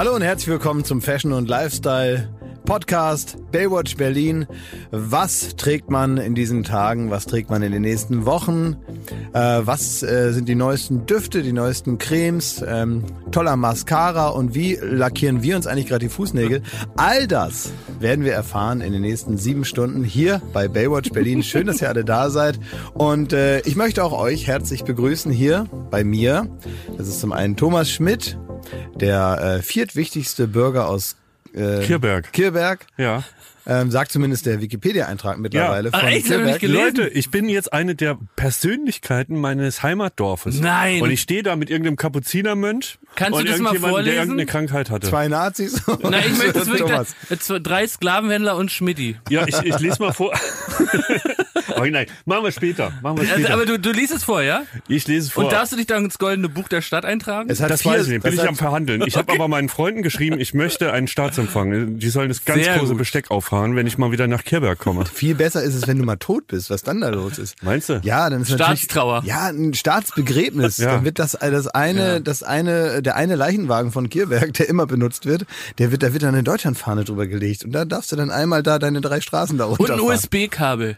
Hallo und herzlich willkommen zum Fashion und Lifestyle Podcast Baywatch Berlin. Was trägt man in diesen Tagen? Was trägt man in den nächsten Wochen? Äh, was äh, sind die neuesten Düfte, die neuesten Cremes? Ähm, toller Mascara und wie lackieren wir uns eigentlich gerade die Fußnägel? All das werden wir erfahren in den nächsten sieben Stunden hier bei Baywatch Berlin. Schön, dass ihr alle da seid. Und äh, ich möchte auch euch herzlich begrüßen hier bei mir. Das ist zum einen Thomas Schmidt, der äh, viertwichtigste Bürger aus äh, Kirberg. Kirberg. Ja. Ähm, sagt zumindest der Wikipedia-Eintrag mittlerweile Ja. von Ah, echt? Das hab ich Kirberg. nicht gelesen. Leute, ich bin jetzt eine der Persönlichkeiten meines Heimatdorfes. Nein. Und ich stehe da mit irgendeinem Kapuzinermönch Kannst und du das mal irgendjemandem, der vorlesen? irgendeine Krankheit hatte. Zwei Nazis. Na, ich möchte es und wirklich. Drei Sklavenhändler und Schmidti. Ja, ich, ich lese mal vor. oh, nein, machen wir später. Machen wir Also, später. aber du, du liest es vor, ja? ich lese es vor. Und darfst du dich dann ins goldene Buch der Stadt eintragen? Es hat das zwei, weiß ich nicht, bin ich am Verhandeln. Ich habe aber meinen Freunden geschrieben, ich möchte einen Staatsempfang. Die sollen das ganz Sehr große gut. Besteck auffahren, wenn ich mal wieder nach Kirberg komme. Viel besser ist es, wenn du mal tot bist, was dann da los ist. Meinst du? Ja, dann ist Staatstrauer. ja ein Staatsbegräbnis. Ja. Dann wird das das eine das eine der eine Leichenwagen von Kirberg, der immer benutzt wird, der wird da wird dann eine Deutschlandfahne drüber gelegt und da darfst du dann einmal da deine drei Straßen da und ein. USB-Kabel.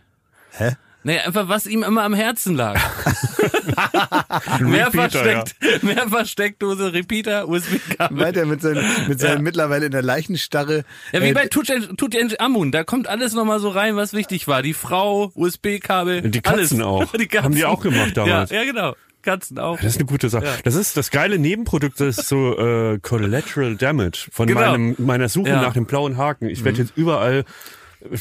Hä? Nee, einfach was ihm immer am Herzen lag. mehr, Repeater, versteckt, mehr Versteckdose, Repeater, USB-Kabel. Weiter mit seinen, mit seinen mittlerweile in der Leichenstarre. Ja, wie äh, bei Tutank Amun, da kommt alles nochmal so rein, was wichtig war. Die Frau, USB-Kabel, Die Katzen alles. auch. Die Katzen. Haben die auch gemacht damals. Ja, ja genau. Katzen auch. Das ist eine gute Sache. Ja. Das ist das geile Nebenprodukt, das ist so äh, Collateral Damage von Genau. meinem, meiner Suche Ja. nach dem blauen Haken. Ich werde jetzt überall,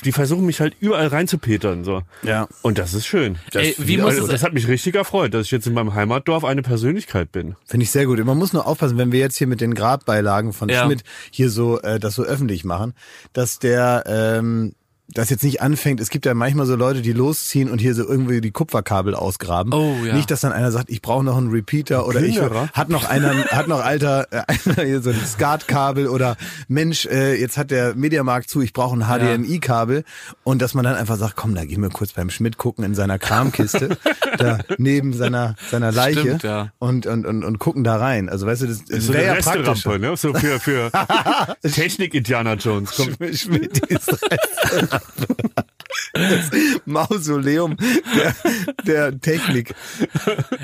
die versuchen mich halt überall reinzupetern. So. Ja. Und das ist schön. Das, Ey, wie muss also, das hat mich richtig erfreut, dass ich jetzt in meinem Heimatdorf eine Persönlichkeit bin. Finde ich sehr gut. Man muss nur aufpassen, wenn wir jetzt hier mit den Grabbeilagen von Ja. Schmidt hier so äh, das so öffentlich machen, dass der ähm, das jetzt nicht anfängt. Es gibt ja manchmal so Leute, die losziehen und hier so irgendwie die Kupferkabel ausgraben. Oh, ja. Nicht, dass dann einer sagt, ich brauche noch einen Repeater oder ich Plünderer? hat noch einer hat noch alter äh, einer hier so ein Skatkabel oder Mensch, äh, jetzt hat der Mediamarkt zu, ich brauche ein HDMI-Kabel und dass man dann einfach sagt, komm, da gehen wir kurz beim Schmidt gucken in seiner Kramkiste, da neben seiner seiner Leiche Stimmt, ja. und, und, und, und gucken da rein. Also weißt du, das, das So wäre eine ja praktisch. Ne? So für, für Technik-Indiana Jones. Kommt. Schmidt ist Restaurant. Das Mausoleum der, der Technik.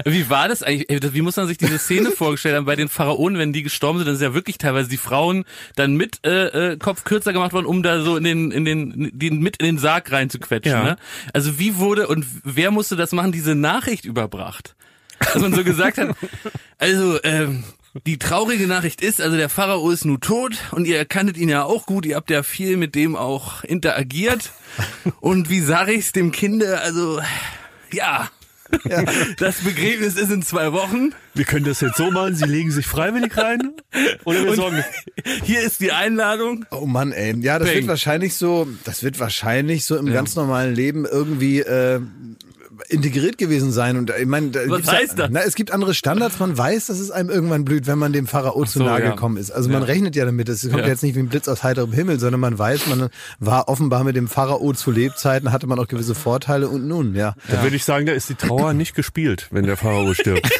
Wie war das eigentlich? Wie muss man sich diese Szene vorgestellt haben bei den Pharaonen, wenn die gestorben sind? Dann ist ja wirklich teilweise die Frauen dann mit äh, äh, Kopf kürzer gemacht worden, um da so in den in den, den mit in den Sarg reinzuquetschen. Ja. Ne? Also wie wurde und wer musste das machen? Diese Nachricht überbracht, dass man so gesagt hat. Also ähm, die traurige Nachricht ist, also der Pharao ist nun tot und ihr kanntet ihn ja auch gut, ihr habt ja viel mit dem auch interagiert. Und wie sage ich's dem Kinde? Also ja, das Begräbnis ist in zwei Wochen. Wir können das jetzt so machen, sie legen sich freiwillig rein oder wir Und sorgen. hier ist die Einladung. Oh Mann, ey. Ja, das Bang. wird wahrscheinlich so, das wird wahrscheinlich so im ganz normalen Leben irgendwie äh, integriert gewesen sein. Und äh, ich meine, Was heißt das? Na, es gibt andere Standards. Man weiß, dass es einem irgendwann blüht, wenn man dem Pharao zu so, nahe ja. gekommen ist. Also man Ja. rechnet ja damit. Es kommt Ja. jetzt nicht wie ein Blitz aus heiterem Himmel, sondern man weiß, man war offenbar mit dem Pharao zu Lebzeiten, hatte man auch gewisse Vorteile und nun, ja. Da würde ich sagen, da ist die Trauer nicht gespielt, wenn der Pharao stirbt.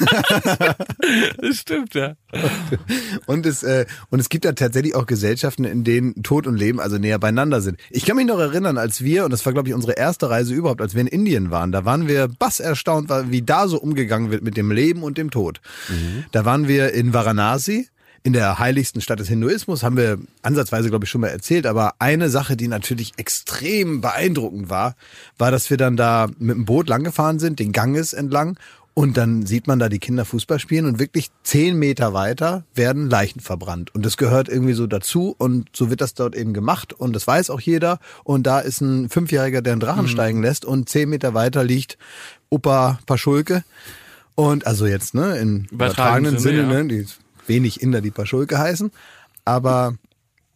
Das stimmt, ja. Und es, äh, und es gibt da tatsächlich auch Gesellschaften, in denen Tod und Leben also näher beieinander sind. Ich kann mich noch erinnern, als wir, und das war glaube ich unsere erste Reise überhaupt, als wir in Indien waren, da waren wir bass erstaunt, weil- wie da so umgegangen wird mit dem Leben und dem Tod. Da waren wir in Varanasi. In der heiligsten Stadt des Hinduismus haben wir ansatzweise, glaube ich, schon mal erzählt. Aber eine Sache, die natürlich extrem beeindruckend war, war, dass wir dann da mit dem Boot langgefahren sind, den Ganges entlang. Und dann sieht man da die Kinder Fußball spielen und wirklich zehn Meter weiter werden Leichen verbrannt. Und das gehört irgendwie so dazu und so wird das dort eben gemacht und das weiß auch jeder. Und da ist ein Fünfjähriger, der einen Drachen Mhm. steigen lässt und zehn Meter weiter liegt Opa Paschulke. Und also jetzt, ne, in übertragenen Sinne, Sinne, ja. ne, die wenig Inder, die Paschulke heißen, aber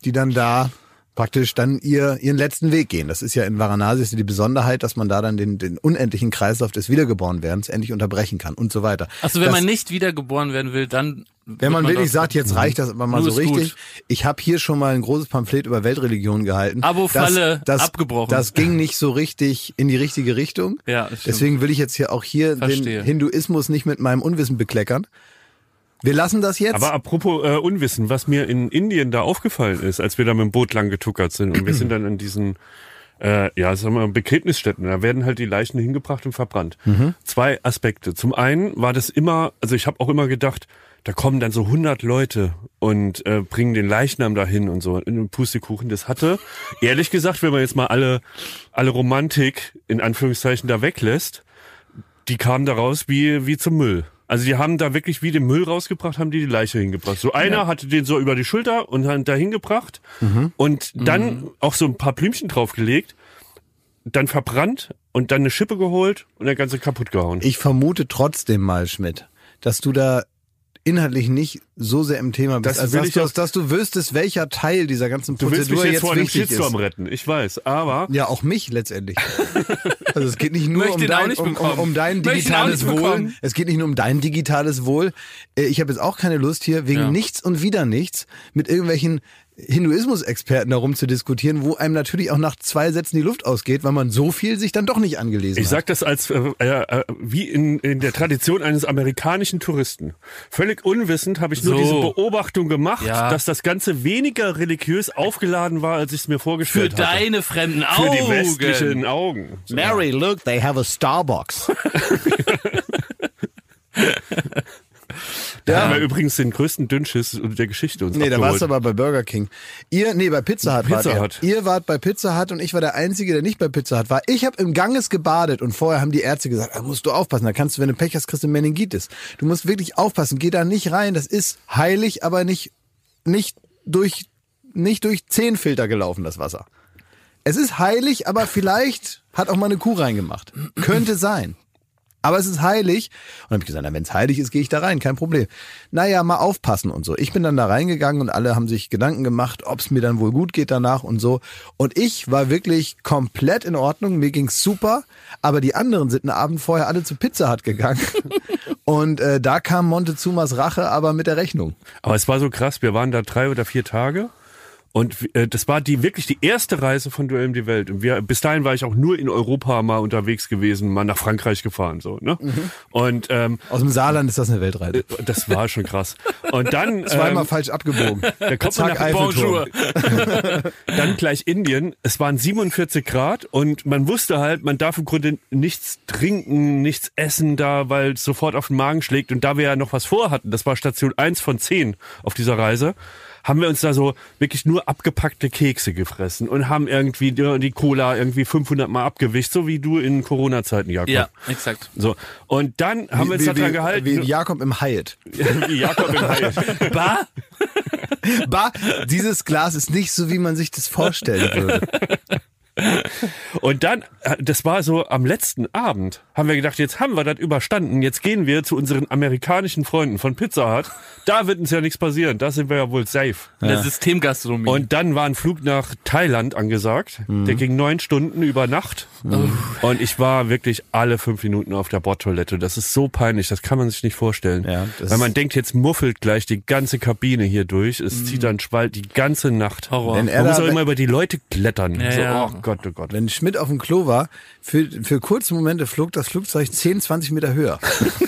die dann da praktisch dann ihr, ihren letzten Weg gehen. Das ist ja in Varanasi die Besonderheit, dass man da dann den, den unendlichen Kreislauf des Wiedergeborenwerdens endlich unterbrechen kann und so weiter. Also wenn das, man nicht wiedergeboren werden will, dann wenn man wird wirklich sagt, jetzt reicht das aber mal so ist gut. richtig. Ich habe hier schon mal ein großes Pamphlet über Weltreligionen gehalten. Abo-Falle abgebrochen. Das ging nicht so richtig in die richtige Richtung. Ja. Deswegen will ich jetzt hier auch hier Verstehe. den Hinduismus nicht mit meinem Unwissen bekleckern. Wir lassen das jetzt. Aber apropos äh, Unwissen, was mir in Indien da aufgefallen ist, als wir da mit dem Boot lang getuckert sind und wir sind dann in diesen äh, ja, sagen wir mal, Begräbnisstätten. Da werden halt die Leichen hingebracht und verbrannt. Zwei Aspekte. Zum einen war das immer, also ich habe auch immer gedacht, da kommen dann so 100 Leute und äh, bringen den Leichnam dahin und so in den Pustekuchen. Das hatte, ehrlich gesagt, wenn man jetzt mal alle alle Romantik in Anführungszeichen da weglässt, die kamen da raus wie wie zum Müll. Also die haben da wirklich wie den Müll rausgebracht, haben die die Leiche hingebracht. So einer hatte den so über die Schulter und hat da hingebracht und dann auch so ein paar Blümchen draufgelegt, dann verbrannt und dann eine Schippe geholt und der ganze kaputt gehauen. Ich vermute trotzdem mal, Schmidt, dass du da inhaltlich nicht so sehr im Thema bist, Das als will dass ich du, auch- dass du wüsstest, welcher Teil dieser ganzen du willst Prozedur mich jetzt jetzt vor einem wichtig Shitstorm ist. retten, ich weiß, aber Ja, auch mich letztendlich. Also es geht nicht nur Möchte um dein, nicht um, um, um dein digitales Wohl. bekommen. Es geht nicht nur um dein digitales Wohl. Äh, Ich habe jetzt auch keine Lust hier wegen Ja. nichts und wieder nichts mit irgendwelchen Hinduismus-Experten darum zu diskutieren, wo einem natürlich auch nach zwei Sätzen die Luft ausgeht, weil man so viel sich dann doch nicht angelesen ich hat. sag das als äh, äh, wie in, in der Tradition eines amerikanischen Touristen. Völlig unwissend habe ich nur So. diese Beobachtung gemacht, Ja. dass das Ganze weniger religiös aufgeladen war, als ich es mir Für vorgestellt hatte. deine fremden Für Augen. die westlichen Augen. So. Mary, look, they have a Starbucks. Da haben wir übrigens den größten Dünnschiss der Geschichte uns Nee, da abgeholt. warst du aber bei Burger King. Ihr, nee, bei Pizza Hut Pizza wart Hut. ihr. Ihr wart bei Pizza Hut und ich war der Einzige, der nicht bei Pizza Hut war. Ich habe im Ganges gebadet und vorher haben die Ärzte gesagt, da musst du aufpassen, da kannst du, wenn du Pech hast, kriegst du Meningitis. Du musst wirklich aufpassen, geh da nicht rein, das ist heilig, aber nicht, nicht durch, nicht durch zehn Filter gelaufen, das Wasser. Es ist heilig, aber vielleicht hat auch mal eine Kuh reingemacht. Könnte sein. Aber es ist heilig. Und dann habe ich gesagt, na, wenn es heilig ist, gehe ich da rein, kein Problem. Naja, mal aufpassen und so. Ich bin dann da reingegangen und alle haben sich Gedanken gemacht, ob es mir dann wohl gut geht danach und so. Und ich war wirklich komplett in Ordnung, mir ging's super. Aber die anderen sind einen Abend vorher alle zu Pizza Hut gegangen. und äh, da kam Montezumas Rache aber mit der Rechnung. Aber es war so krass, wir waren da drei oder vier Tage und äh, das war die wirklich die erste Reise von Duell um die Welt. Und wir, bis dahin war ich auch nur in Europa mal unterwegs gewesen, mal nach Frankreich gefahren so. Ne? Und ähm, Aus dem Saarland ist das eine Weltreise. das war schon krass. Und dann Zweimal ähm, falsch abgebogen. da kommt man nach. Bonjour. dann gleich Indien. Es waren 47 Grad und man wusste halt, man darf im Grunde nichts trinken, nichts essen da, weil es sofort auf den Magen schlägt. Und da wir ja noch was vorhatten, das war Station 1 von 10 auf dieser Reise, haben wir uns da so wirklich nur abgepackte Kekse gefressen und haben irgendwie die, Cola irgendwie 500 Mal abgewischt, so wie du in Corona-Zeiten, Jakob. Ja, exakt. So. Und dann haben wir uns wie, daran wie, gehalten. wie Jakob im Hyatt. wie Jakob im Heil. Bah? Bah, dieses Glas ist nicht so, wie man sich das vorstellen würde. Und dann, äh, das war so am letzten Abend, haben wir gedacht, jetzt haben wir das überstanden, jetzt gehen wir zu unseren amerikanischen Freunden von Pizza Hut. Da wird uns ja nichts passieren, da sind wir ja wohl safe. In der Systemgastronomie. Und dann war ein Flug nach Thailand angesagt. Der ging neun Stunden über Nacht. Und ich war wirklich alle fünf Minuten auf der Bordtoilette. Das ist so peinlich, das kann man sich nicht vorstellen. Ja, Weil man denkt, jetzt muffelt gleich die ganze Kabine hier durch. Es zieht dann Schwall die ganze Nacht. Horror. Er Man muss auch immer über die Leute klettern. Ja, so, ja. Oh Gott, oh Gott. Wenn Schmidt auf dem Klo war, für, für kurze Momente flog das Flugzeug 10, 20 Meter höher.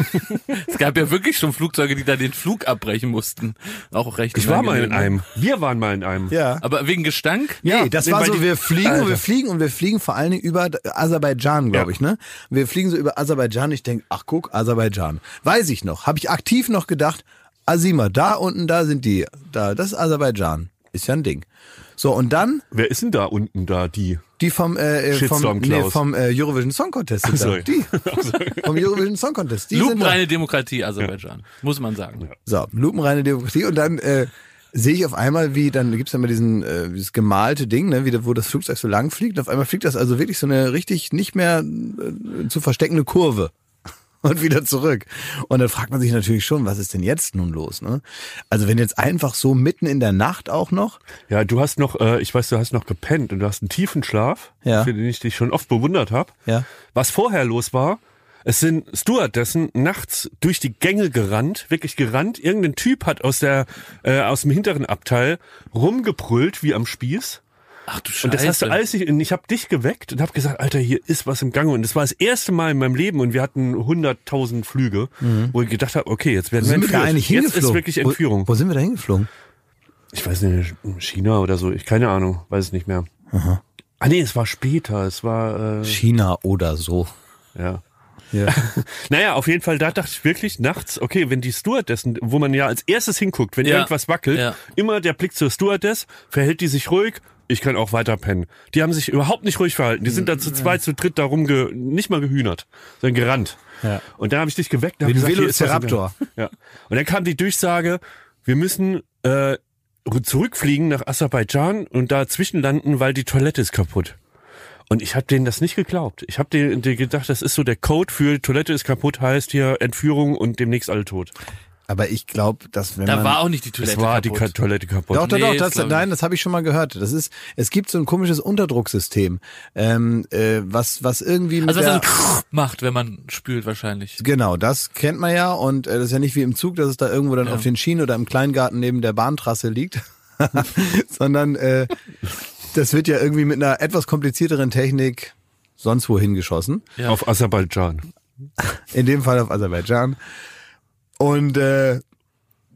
es gab ja wirklich schon Flugzeuge, die da den Flug abbrechen mussten. Auch recht Ich war mal in unangenehm. einem. Wir waren mal in einem. Ja. Aber wegen Gestank? Nee, das nee, war so, wir fliegen und wir fliegen und wir fliegen vor allen Dingen über Aserbaidschan, glaube Ja. ich, ne? Wir fliegen so über Aserbaidschan, ich denk, ach guck, Aserbaidschan. Weiß ich noch, habe ich aktiv noch gedacht, Asima, da unten, da sind die, da, das ist Aserbaidschan. Ist ja ein Ding. So, und dann Wer ist denn da unten da, die? die vom, äh, äh, vom, nee, vom äh, Eurovision Song Contest sind da. Die. vom Eurovision Song Contest. Die. Lupenreine Demokratie, Aserbaidschan. Muss man sagen. So, lupenreine Demokratie und dann äh, sehe ich auf einmal, wie, dann gibt's ja immer diesen, äh, dieses gemalte Ding, ne, wie, da- wo das Flugzeug so lang fliegt. Und auf einmal fliegt das also wirklich so eine richtig nicht mehr äh, zu versteckende Kurve. Und wieder zurück. Und dann fragt man sich natürlich schon, was ist denn jetzt nun los? Ne? Also wenn jetzt einfach so mitten in der Nacht auch noch, Ja, du hast noch, äh, ich weiß, du hast noch gepennt und du hast einen tiefen Schlaf, Ja. für den ich dich schon oft bewundert habe. Ja. Was vorher los war, es sind Stewardessen nachts durch die Gänge gerannt, wirklich gerannt. Irgendein Typ hat aus der äh, aus dem hinteren Abteil rumgebrüllt wie am Spieß. Ach du Scheiße. Und das hast du alles nicht, und ich habe dich geweckt und habe gesagt, Alter, hier ist was im Gange. Und das war das erste Mal in meinem Leben und wir hatten 100.000 Flüge, wo ich gedacht habe, okay, jetzt werden Wo wir sind wir da entführt. eigentlich Jetzt ist wirklich Entführung. Wo, wo sind wir da hingeflogen? Ich weiß nicht, China oder so, ich keine Ahnung, weiß es nicht mehr. Ah nee, es war später, es war, äh, China oder so. ja. Ja. Naja, auf jeden Fall, da dachte ich wirklich nachts, okay, wenn die Stewardessen, wo man ja als erstes hinguckt, wenn Ja. irgendwas wackelt, Ja. immer der Blick zur Stewardess, verhält die sich ruhig, ich kann auch weiter pennen. Die haben sich überhaupt nicht ruhig verhalten. Die sind dann zu zweit, zu dritt darum, ge nicht mal gehühnert, sondern gerannt. Ja. Und dann habe ich dich geweckt. Wie ein Velociraptor. Ja. Und dann kam die Durchsage, wir müssen äh, zurückfliegen nach Aserbaidschan und da zwischenlanden, weil die Toilette ist kaputt. Und ich habe denen das nicht geglaubt. Ich habe denen, denen gedacht, das ist so der Code für Toilette ist kaputt, heißt hier Entführung und demnächst alle tot. Aber ich glaube, dass wenn Da man war auch nicht die Es Toilette war die kaputt. Ka Toilette kaputt. Doch, doch, Nee, doch, das nein, das habe ich schon mal gehört. Das ist, es gibt so ein komisches Unterdrucksystem, ähm, äh, was, was irgendwie mit Also was der, er so macht, wenn man spült wahrscheinlich. Genau, das kennt man ja und äh, das ist ja nicht wie im Zug, dass es da irgendwo dann Ja. auf den Schienen oder im Kleingarten neben der Bahntrasse liegt, sondern äh, das wird ja irgendwie mit einer etwas komplizierteren Technik sonst wohin geschossen. Ja. Auf Aserbaidschan. In dem Fall auf Aserbaidschan. Und äh,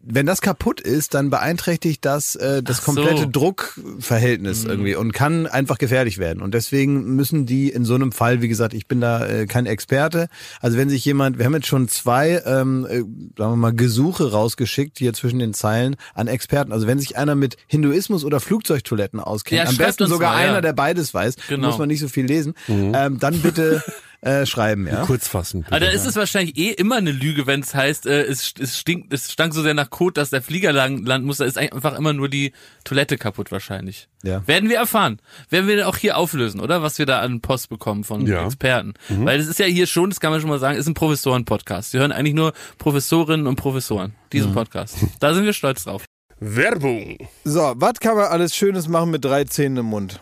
wenn das kaputt ist, dann beeinträchtigt das äh, das Ach so. Mhm. komplette Druckverhältnis irgendwie und kann einfach gefährlich werden. Und deswegen müssen die in so einem Fall, wie gesagt, ich bin da äh, kein Experte. Also wenn sich jemand, wir haben jetzt schon zwei, ähm, äh, sagen wir mal, Gesuche rausgeschickt hier zwischen den Zeilen an Experten. Also wenn sich einer mit Hinduismus oder Flugzeugtoiletten auskennt, Ja, am besten sogar mal, ja. einer, der beides weiß, Genau. muss man nicht so viel lesen, ähm, dann bitte äh, schreiben, ja. Kurz fassen. Aber dann ist es wahrscheinlich eh immer eine Lüge, wenn es heißt, äh, es, es stinkt, es stank so sehr nach Kot, dass der Flieger lang, landen muss. Da ist einfach immer nur die Toilette kaputt wahrscheinlich. Ja. Werden wir erfahren. Werden wir auch hier auflösen, oder? Was wir da an Post bekommen von Ja. Experten. Weil das ist ja hier schon, das kann man schon mal sagen, ist ein Professoren-Podcast. Wir hören eigentlich nur Professorinnen und Professoren. Diesen Podcast. Da sind wir stolz drauf. Werbung. So, was kann man alles Schönes machen mit drei Zähnen im Mund?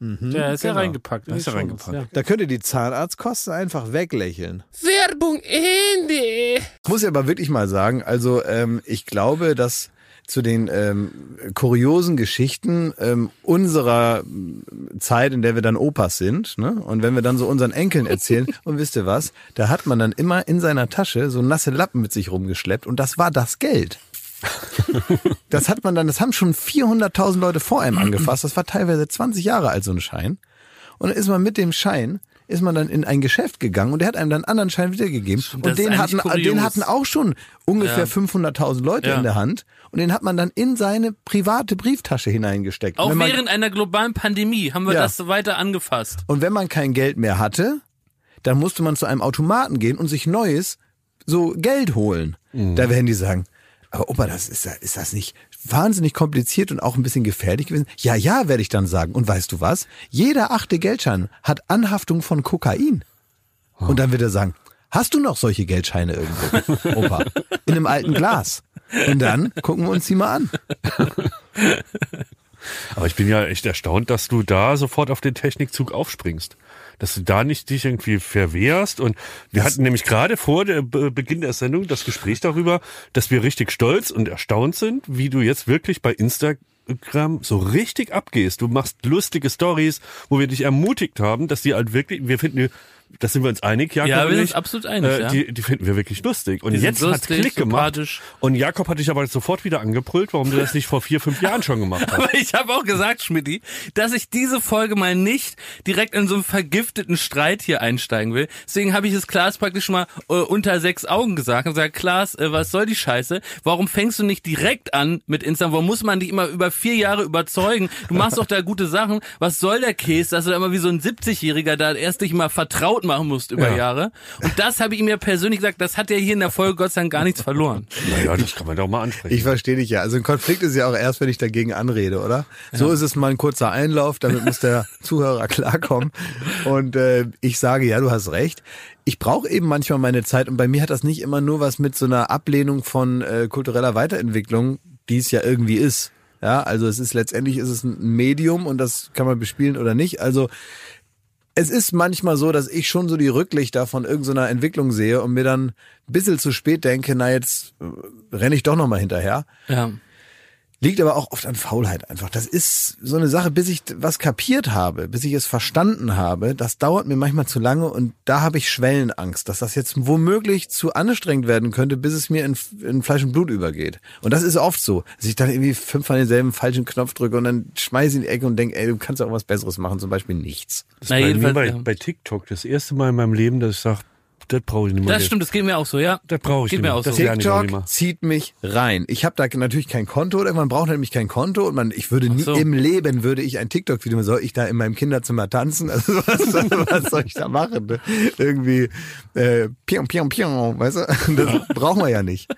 Ja, ist ja Genau. reingepackt. in Ist die ja reingepackt. Da könnt ihr die Zahnarztkosten einfach weglächeln. Werbung Ende. Ich muss ja aber wirklich mal sagen, also ähm, ich glaube, dass zu den ähm, kuriosen Geschichten ähm, unserer ähm, Zeit, in der wir dann Opas sind, ne? und wenn wir dann so unseren Enkeln erzählen, und wisst ihr was, da hat man dann immer in seiner Tasche so nasse Lappen mit sich rumgeschleppt und das war das Geld. Das hat man dann, das haben schon 400.000 Leute vor einem angefasst, das war teilweise 20 Jahre alt, so ein Schein. Und dann ist man mit dem Schein, ist man dann in ein Geschäft gegangen und der hat einem dann einen anderen Schein wiedergegeben. das und den hatten, eigentlich den kurios. hatten auch schon ungefähr Ja. 500.000 Leute Ja. in der Hand. Und den hat man dann in seine private Brieftasche hineingesteckt. Auch man, während einer globalen Pandemie haben wir Ja. das so weiter angefasst. und wenn man kein Geld mehr hatte, dann musste man zu einem Automaten gehen und sich neues, so Geld holen. Mhm. Da werden die sagen, aber Opa, das ist, ist das nicht wahnsinnig kompliziert und auch ein bisschen gefährlich gewesen? Ja, ja, werde ich dann sagen. Und weißt du was? Jeder achte Geldschein hat Anhaftung von Kokain. Und dann wird er sagen, hast du noch solche Geldscheine irgendwo, Opa? In einem alten Glas. Und dann gucken wir uns die mal an. Aber ich bin ja echt erstaunt, dass du da sofort auf den Technikzug aufspringst. Dass du da nicht dich irgendwie verwehrst. Und wir hatten nämlich gerade vor der Be Beginn der Sendung das Gespräch darüber, dass wir richtig stolz und erstaunt sind, wie du jetzt wirklich bei Instagram so richtig abgehst. Du machst lustige Stories, wo wir dich ermutigt haben, dass die halt wirklich, wir finden, das sind wir uns einig, Jakob Ja, wir sind absolut einig, äh, ja. die, die finden wir wirklich lustig. Und Die jetzt hat lustig, Klick gemacht. Und Jakob hat dich aber sofort wieder angebrüllt, warum du das nicht vor vier, fünf Jahren schon gemacht hast. Aber ich habe auch gesagt, Schmidti, dass ich diese Folge mal nicht direkt in so einen vergifteten Streit hier einsteigen will. Deswegen habe ich es Klaas praktisch mal äh, unter sechs Augen gesagt und gesagt, Klaas, äh, was soll die Scheiße? Warum fängst du nicht direkt an mit Instagram? Warum muss man dich immer über vier Jahre überzeugen? Du machst doch da gute Sachen. Was soll der Käse, dass du da immer wie so ein 70-Jähriger da erst dich mal vertraut machen musst über Ja. Jahre? Und das habe ich ihm ja persönlich gesagt, das hat er hier in der Folge Gott sei Dank gar nichts verloren. Naja, das kann man doch mal ansprechen. Ich verstehe dich ja. Also ein Konflikt ist ja auch erst, wenn ich dagegen anrede, oder? So ist es mal ein kurzer Einlauf, damit muss der Zuhörer klarkommen. Und äh, ich sage, ja, du hast recht. Ich brauche eben manchmal meine Zeit und bei mir hat das nicht immer nur was mit so einer Ablehnung von äh, kultureller Weiterentwicklung, die es ja irgendwie ist. Ja, also es ist letztendlich ist es ein Medium und das kann man bespielen oder nicht. Also es ist manchmal so, dass ich schon so die Rücklichter von irgendeiner Entwicklung sehe und mir dann ein bisschen zu spät denke, na jetzt äh, renne ich doch nochmal hinterher. Ja. Liegt aber auch oft an Faulheit einfach. Das ist so eine Sache, bis ich was kapiert habe, bis ich es verstanden habe, das dauert mir manchmal zu lange und da habe ich Schwellenangst, dass das jetzt womöglich zu anstrengend werden könnte, bis es mir in, in Fleisch und Blut übergeht. Und das ist oft so, dass ich dann irgendwie fünfmal denselben falschen Knopf drücke und dann schmeiße ich in die Ecke und denke, ey, du kannst auch was Besseres machen, zum Beispiel nichts. Das Na, ist bei, mir bei, ja. bei TikTok das erste Mal in meinem Leben, dass ich sage, das brauche ich nicht mehr. Das stimmt, das geht mir auch so, ja. Das brauche ich geht nicht mir mehr. auch so. Das lerne ich auch nicht mehr. TikTok zieht mich rein. Ich habe da natürlich kein Konto oder man braucht nämlich kein Konto und man, ich würde nie so. im Leben würde ich ein TikTok-Video, soll ich da in meinem Kinderzimmer tanzen? Also was, was soll ich da machen? Ne? Irgendwie äh, pion, pion, pion, weißt du? Das brauchen wir ja nicht.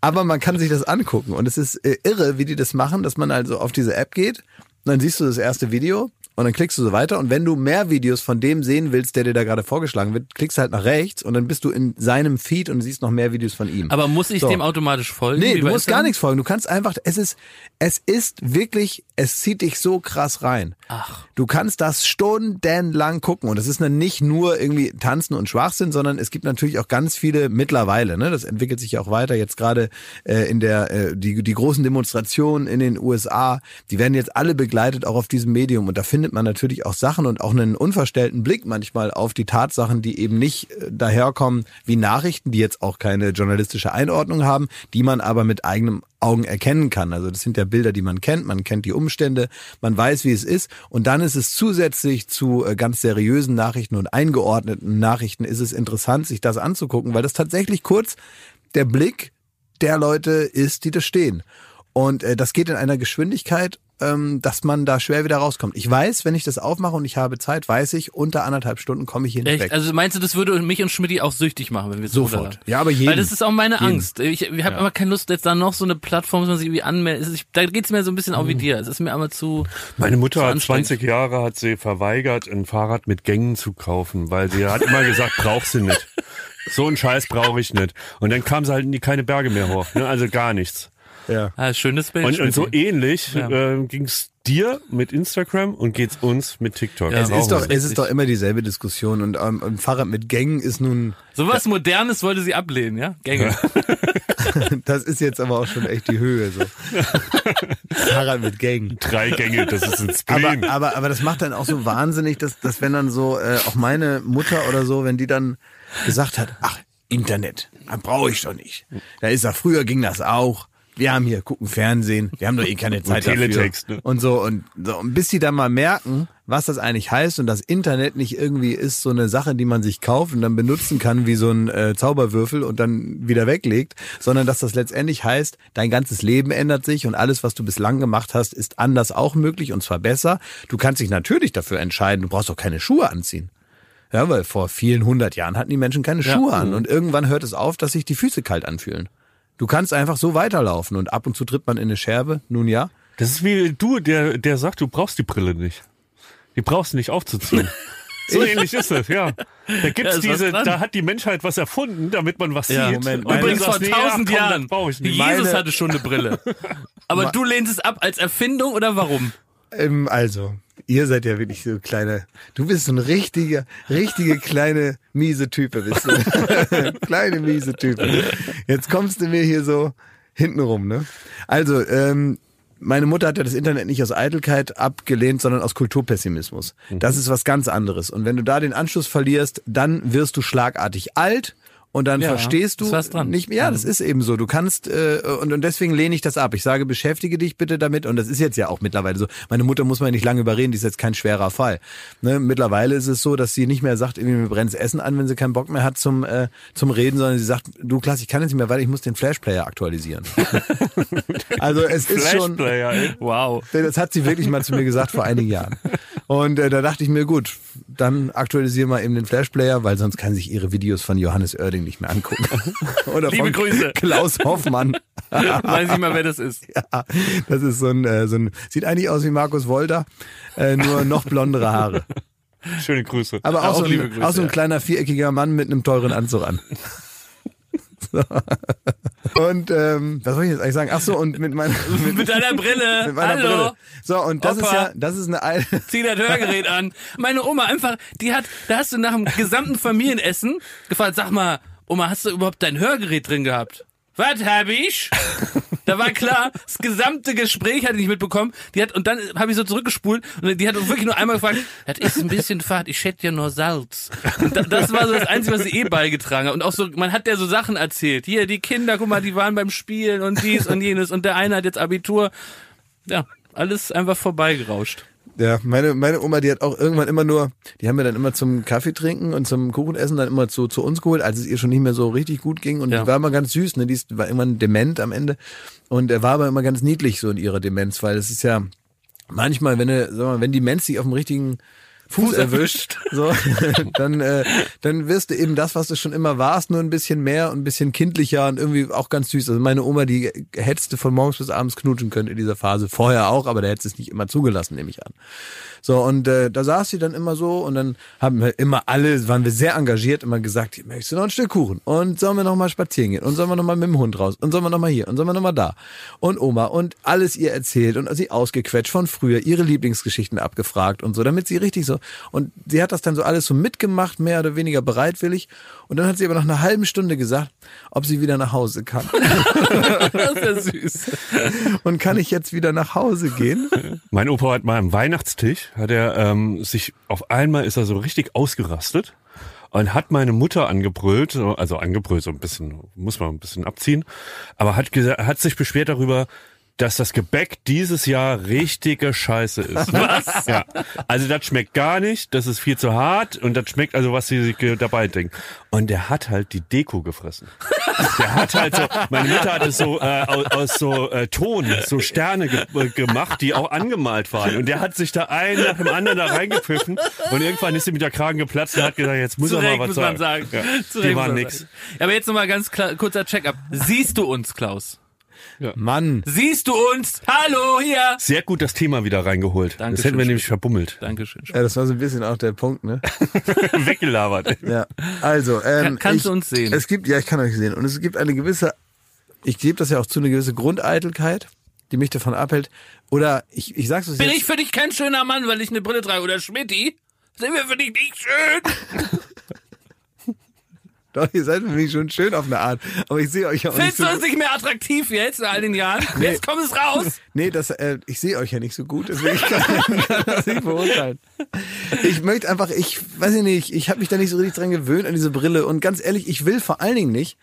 Aber man kann sich das angucken und es ist äh, irre, wie die das machen, dass man also auf diese App geht und dann siehst du das erste Video und dann klickst du so weiter und wenn du mehr Videos von dem sehen willst, der dir da gerade vorgeschlagen wird, klickst halt nach rechts und dann bist du in seinem Feed und siehst noch mehr Videos von ihm. Aber muss ich So. dem automatisch folgen? Nee, du musst gar nichts folgen. Du kannst einfach, es ist, es ist wirklich, es zieht dich so krass rein. Ach. Du kannst das stundenlang gucken und es ist dann nicht nur irgendwie Tanzen und Schwachsinn, sondern es gibt natürlich auch ganz viele mittlerweile, ne, das entwickelt sich ja auch weiter, jetzt gerade äh, in der, äh, die, die großen Demonstrationen in den USA, die werden jetzt alle begleitet, auch auf diesem Medium und da findet man natürlich auch Sachen und auch einen unverstellten Blick manchmal auf die Tatsachen, die eben nicht äh, daherkommen wie Nachrichten, die jetzt auch keine journalistische Einordnung haben, die man aber mit eigenem Augen erkennen kann. Also das sind ja Bilder, die man kennt, man kennt die Umstände, man weiß, wie es ist und dann ist es zusätzlich zu äh, ganz seriösen Nachrichten und eingeordneten Nachrichten ist es interessant, sich das anzugucken, weil das tatsächlich kurz der Blick der Leute ist, die da stehen. Und äh, das geht in einer Geschwindigkeit, ähm, dass man da schwer wieder rauskommt. Ich weiß, wenn ich das aufmache und ich habe Zeit, weiß ich, unter anderthalb Stunden komme ich hier nicht Echt? weg. Also meinst du, das würde mich und Schmidti auch süchtig machen, wenn wir so Sofort. Ja, aber jeden. Weil das ist auch meine Jeden. Angst. Ich, ich habe immer keine Lust, jetzt da noch so eine Plattform, dass man sich irgendwie anmeldet. Ich, da geht's mir so ein bisschen auch wie Mhm. dir. Es ist mir aber zu. Meine Mutter zu hat anstrengend. 20 Jahre hat sie verweigert, ein Fahrrad mit Gängen zu kaufen, weil sie hat immer gesagt, brauch sie nicht. So einen Scheiß brauche ich nicht. Und dann kam sie halt in die keine Berge mehr hoch, ne? also gar nichts. Ja. Ah, schönes Bild. Und, und so ähnlich Ja. äh, ging es dir mit Instagram und geht's uns mit TikTok. Es Auch ist doch, es ist doch immer dieselbe Diskussion und ähm, ein Fahrrad mit Gängen ist nun, Sowas Modernes wollte sie ablehnen, ja? Gänge. das ist jetzt aber auch schon echt die Höhe so. Fahrrad mit Gängen. drei Gänge, das ist ein Aber, Spleen. aber, aber das macht dann auch so wahnsinnig, dass, dass wenn dann so, äh, auch meine Mutter oder so, wenn die dann gesagt hat, ach, Internet, brauche ich doch nicht. Da ist ja, früher ging das auch. Wir haben hier, gucken Fernsehen, wir haben doch eh keine Zeit Teletext, dafür. ne? Und so, und so, und bis die dann mal merken, was das eigentlich heißt und das Internet nicht irgendwie ist so eine Sache, die man sich kauft und dann benutzen kann wie so ein äh, Zauberwürfel und dann wieder weglegt, sondern dass das letztendlich heißt, dein ganzes Leben ändert sich und alles, was du bislang gemacht hast, ist anders auch möglich und zwar besser. Du kannst dich natürlich dafür entscheiden, du brauchst doch keine Schuhe anziehen. Ja, weil vor vielen hundert Jahren hatten die Menschen keine Schuhe an und irgendwann hört es auf, dass sich die Füße kalt anfühlen. Du kannst einfach so weiterlaufen und ab und zu tritt man in eine Scherbe. Nun ja. Das ist wie du, der, der sagt, du brauchst die Brille nicht. Die brauchst du nicht aufzuziehen. So ähnlich ist es, ja. Da gibt's was diese, da hat die Menschheit was erfunden, damit man was Ja, sieht. Moment, Übrigens vor nee, tausend komm, Jahren. brauch ich nicht. Jesus Meine- hatte schon eine Brille. Aber du lehnst es ab als Erfindung oder warum? Ähm, also, ihr seid ja wirklich so kleine. Du bist so ein richtiger, richtige kleine miese Type, bist du. kleine miese Type. Jetzt kommst du mir hier so hintenrum, ne? Also, ähm, meine Mutter hat ja das Internet nicht aus Eitelkeit abgelehnt, sondern aus Kulturpessimismus. Das ist was ganz anderes. Und wenn du da den Anschluss verlierst, dann wirst du schlagartig alt. Und dann Ja, verstehst du nicht mehr. Ja, das ist eben so. Du kannst äh, und, und deswegen lehne ich das ab. Ich sage, beschäftige dich bitte damit. Und das ist jetzt ja auch mittlerweile so. Meine Mutter muss man ja nicht lange überreden. Die ist jetzt kein schwerer Fall. Ne? Mittlerweile ist es so, dass sie nicht mehr sagt, irgendwie mir brennt's Essen an, wenn sie keinen Bock mehr hat zum äh, zum Reden, sondern sie sagt, du Klaas, ich kann jetzt nicht mehr weiter. Ich muss den Flashplayer aktualisieren. also es ist schon. Wow. Das hat sie wirklich mal zu mir gesagt vor einigen Jahren. Und äh, da dachte ich mir, gut, dann aktualisiere mal eben den Flashplayer, weil sonst kann sich ihre Videos von Johannes Oerding nicht mehr angucken. Oder Liebe von Grüße. Klaus Hoffmann. Weiß nicht mal, wer das ist. Ja, das ist so ein, äh, so ein, sieht eigentlich aus wie Markus Wolter, äh, nur noch blondere Haare. Schöne Grüße. Aber auch, Auch so, ein, liebe Grüße, auch so ein ja. kleiner viereckiger Mann mit einem teuren Anzug an. So. Und ähm, was soll ich jetzt eigentlich sagen? Ach so, und mit meiner mit, Mit deiner Brille. mit meiner Hallo. Brille. So, und das ist Opa. ja, das ist eine Al- Zieh das Hörgerät an. Meine Oma einfach, die hat, da hast du nach dem gesamten Familienessen gefragt, sag mal, Oma, hast du überhaupt dein Hörgerät drin gehabt? Was hab ich? Da war klar, das gesamte Gespräch hatte ich nicht mitbekommen. Die hat, und dann habe ich so zurückgespult und die hat wirklich nur einmal gefragt, das ist ein bisschen Fahrt, ich hätte ja nur Salz. Da, das war so das Einzige, was sie eh beigetragen hat. Und auch so, man hat der so Sachen erzählt. Hier, die Kinder, guck mal, die waren beim Spielen und dies und jenes und der eine hat jetzt Abitur. Ja, alles einfach vorbeigerauscht. Ja, meine, meine Oma, die hat auch irgendwann immer nur, die haben mir dann immer zum Kaffee trinken und zum Kuchenessen dann immer zu, zu uns geholt, als es ihr schon nicht mehr so richtig gut ging. Und Ja. die war immer ganz süß, ne? Die ist, war irgendwann dement am Ende. Und er war aber immer ganz niedlich so in ihrer Demenz, weil es ist ja manchmal, wenn er, sag mal, wenn die Demenz sich auf dem richtigen Fuß, erwischt, so, dann, äh, dann wirst du eben das, was du schon immer warst, nur ein bisschen mehr und ein bisschen kindlicher und irgendwie auch ganz süß. Also meine Oma, die hättest du von morgens bis abends knutschen können in dieser Phase. Vorher auch, aber der hätte es nicht immer zugelassen, nehme ich an. So, und äh, da saß sie dann immer so und dann haben wir immer alle, waren wir sehr engagiert, immer gesagt, möchtest du noch ein Stück Kuchen? Und sollen wir noch mal spazieren gehen? Und sollen wir noch mal mit dem Hund raus? Und sollen wir noch mal hier? Und sollen wir noch mal da? Und Oma und alles ihr erzählt und sie ausgequetscht von früher, ihre Lieblingsgeschichten abgefragt und so, damit sie richtig so, und sie hat das dann so alles so mitgemacht, mehr oder weniger bereitwillig. Und dann hat sie aber nach einer halben Stunde gesagt, ob sie wieder nach Hause kann. Das ist ja süß. Und kann ich jetzt wieder nach Hause gehen? Mein Opa hat mal am Weihnachtstisch, hat er ähm, sich auf einmal ist er so richtig ausgerastet und hat meine Mutter angebrüllt, so- also angebrüllt, so ein bisschen, muss man ein bisschen abziehen, aber hat gesagt, hat sich beschwert darüber, dass das Gebäck dieses Jahr richtige Scheiße ist. Was? Ja. Also das schmeckt gar nicht, das ist viel zu hart und das schmeckt also, was sie sich dabei denken. Und der hat halt die Deko gefressen. Der hat halt so, meine Mutter hat es so äh, aus, aus so äh, Ton, so Sterne ge äh, gemacht, die auch angemalt waren. Und der hat sich da einen nach dem anderen da reingepfiffen und irgendwann ist ihm mit der Kragen geplatzt und hat gesagt, jetzt muss Zu er mal was muss sagen. man sagen. Ja, Zu die waren nix. sagen. Aber jetzt nochmal ganz klar, kurzer Check-up. Siehst du uns, Klaus? Mann. Siehst du uns? Hallo, hier! Sehr gut das Thema wieder reingeholt. Dankeschön, das hätten wir nämlich verbummelt. Dankeschön. Ja, das war so ein bisschen auch der Punkt, ne? Weggelabert. Ja, also ähm, Kann- kannst ich, du uns sehen? Es gibt, ja, ich kann euch sehen und es gibt eine gewisse, ich gebe das ja auch zu, eine gewisse Grundeitelkeit die mich davon abhält. Oder ich, ich sag's euch Bin jetzt, ich für dich kein schöner Mann, weil ich eine Brille trage? Oder Schmidti? Sind wir für dich nicht schön? doch, ihr seid für mich schon schön auf eine Art. Aber ich sehe euch auch nicht Findest so du uns nicht mehr attraktiv jetzt nach all den Jahren? Jetzt komm es raus. Nee, das, äh, ich sehe euch ja nicht so gut, deswegen kann, kann das nicht beurteilen. Ich möchte einfach, ich weiß ich nicht, ich habe mich da nicht so richtig dran gewöhnt an diese Brille und ganz ehrlich, ich will vor allen Dingen nicht.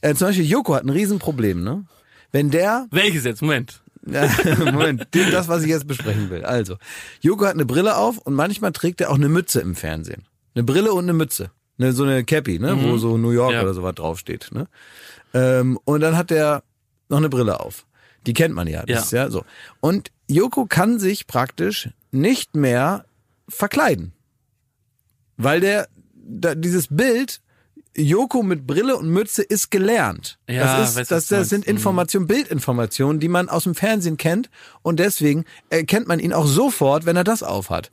Äh, zum Beispiel Joko hat ein Riesenproblem, ne? Wenn der Welches jetzt? Moment. Moment, das, was ich jetzt besprechen will. Also, Joko hat eine Brille auf und manchmal trägt er auch eine Mütze im Fernsehen. Eine Brille und eine Mütze. Eine, so eine Cappy, ne, wo so New York Ja. oder sowas draufsteht. Ne? Ähm, und dann hat er noch eine Brille auf. Die kennt man ja. Das Ja. Ja so. Und Joko kann sich praktisch nicht mehr verkleiden. Weil der, da, dieses Bild, Joko mit Brille und Mütze ist gelernt. Ja, das, ist, das, das sind. Mhm. Informationen, Bildinformationen, die man aus dem Fernsehen kennt und deswegen erkennt man ihn auch sofort, wenn er das aufhat.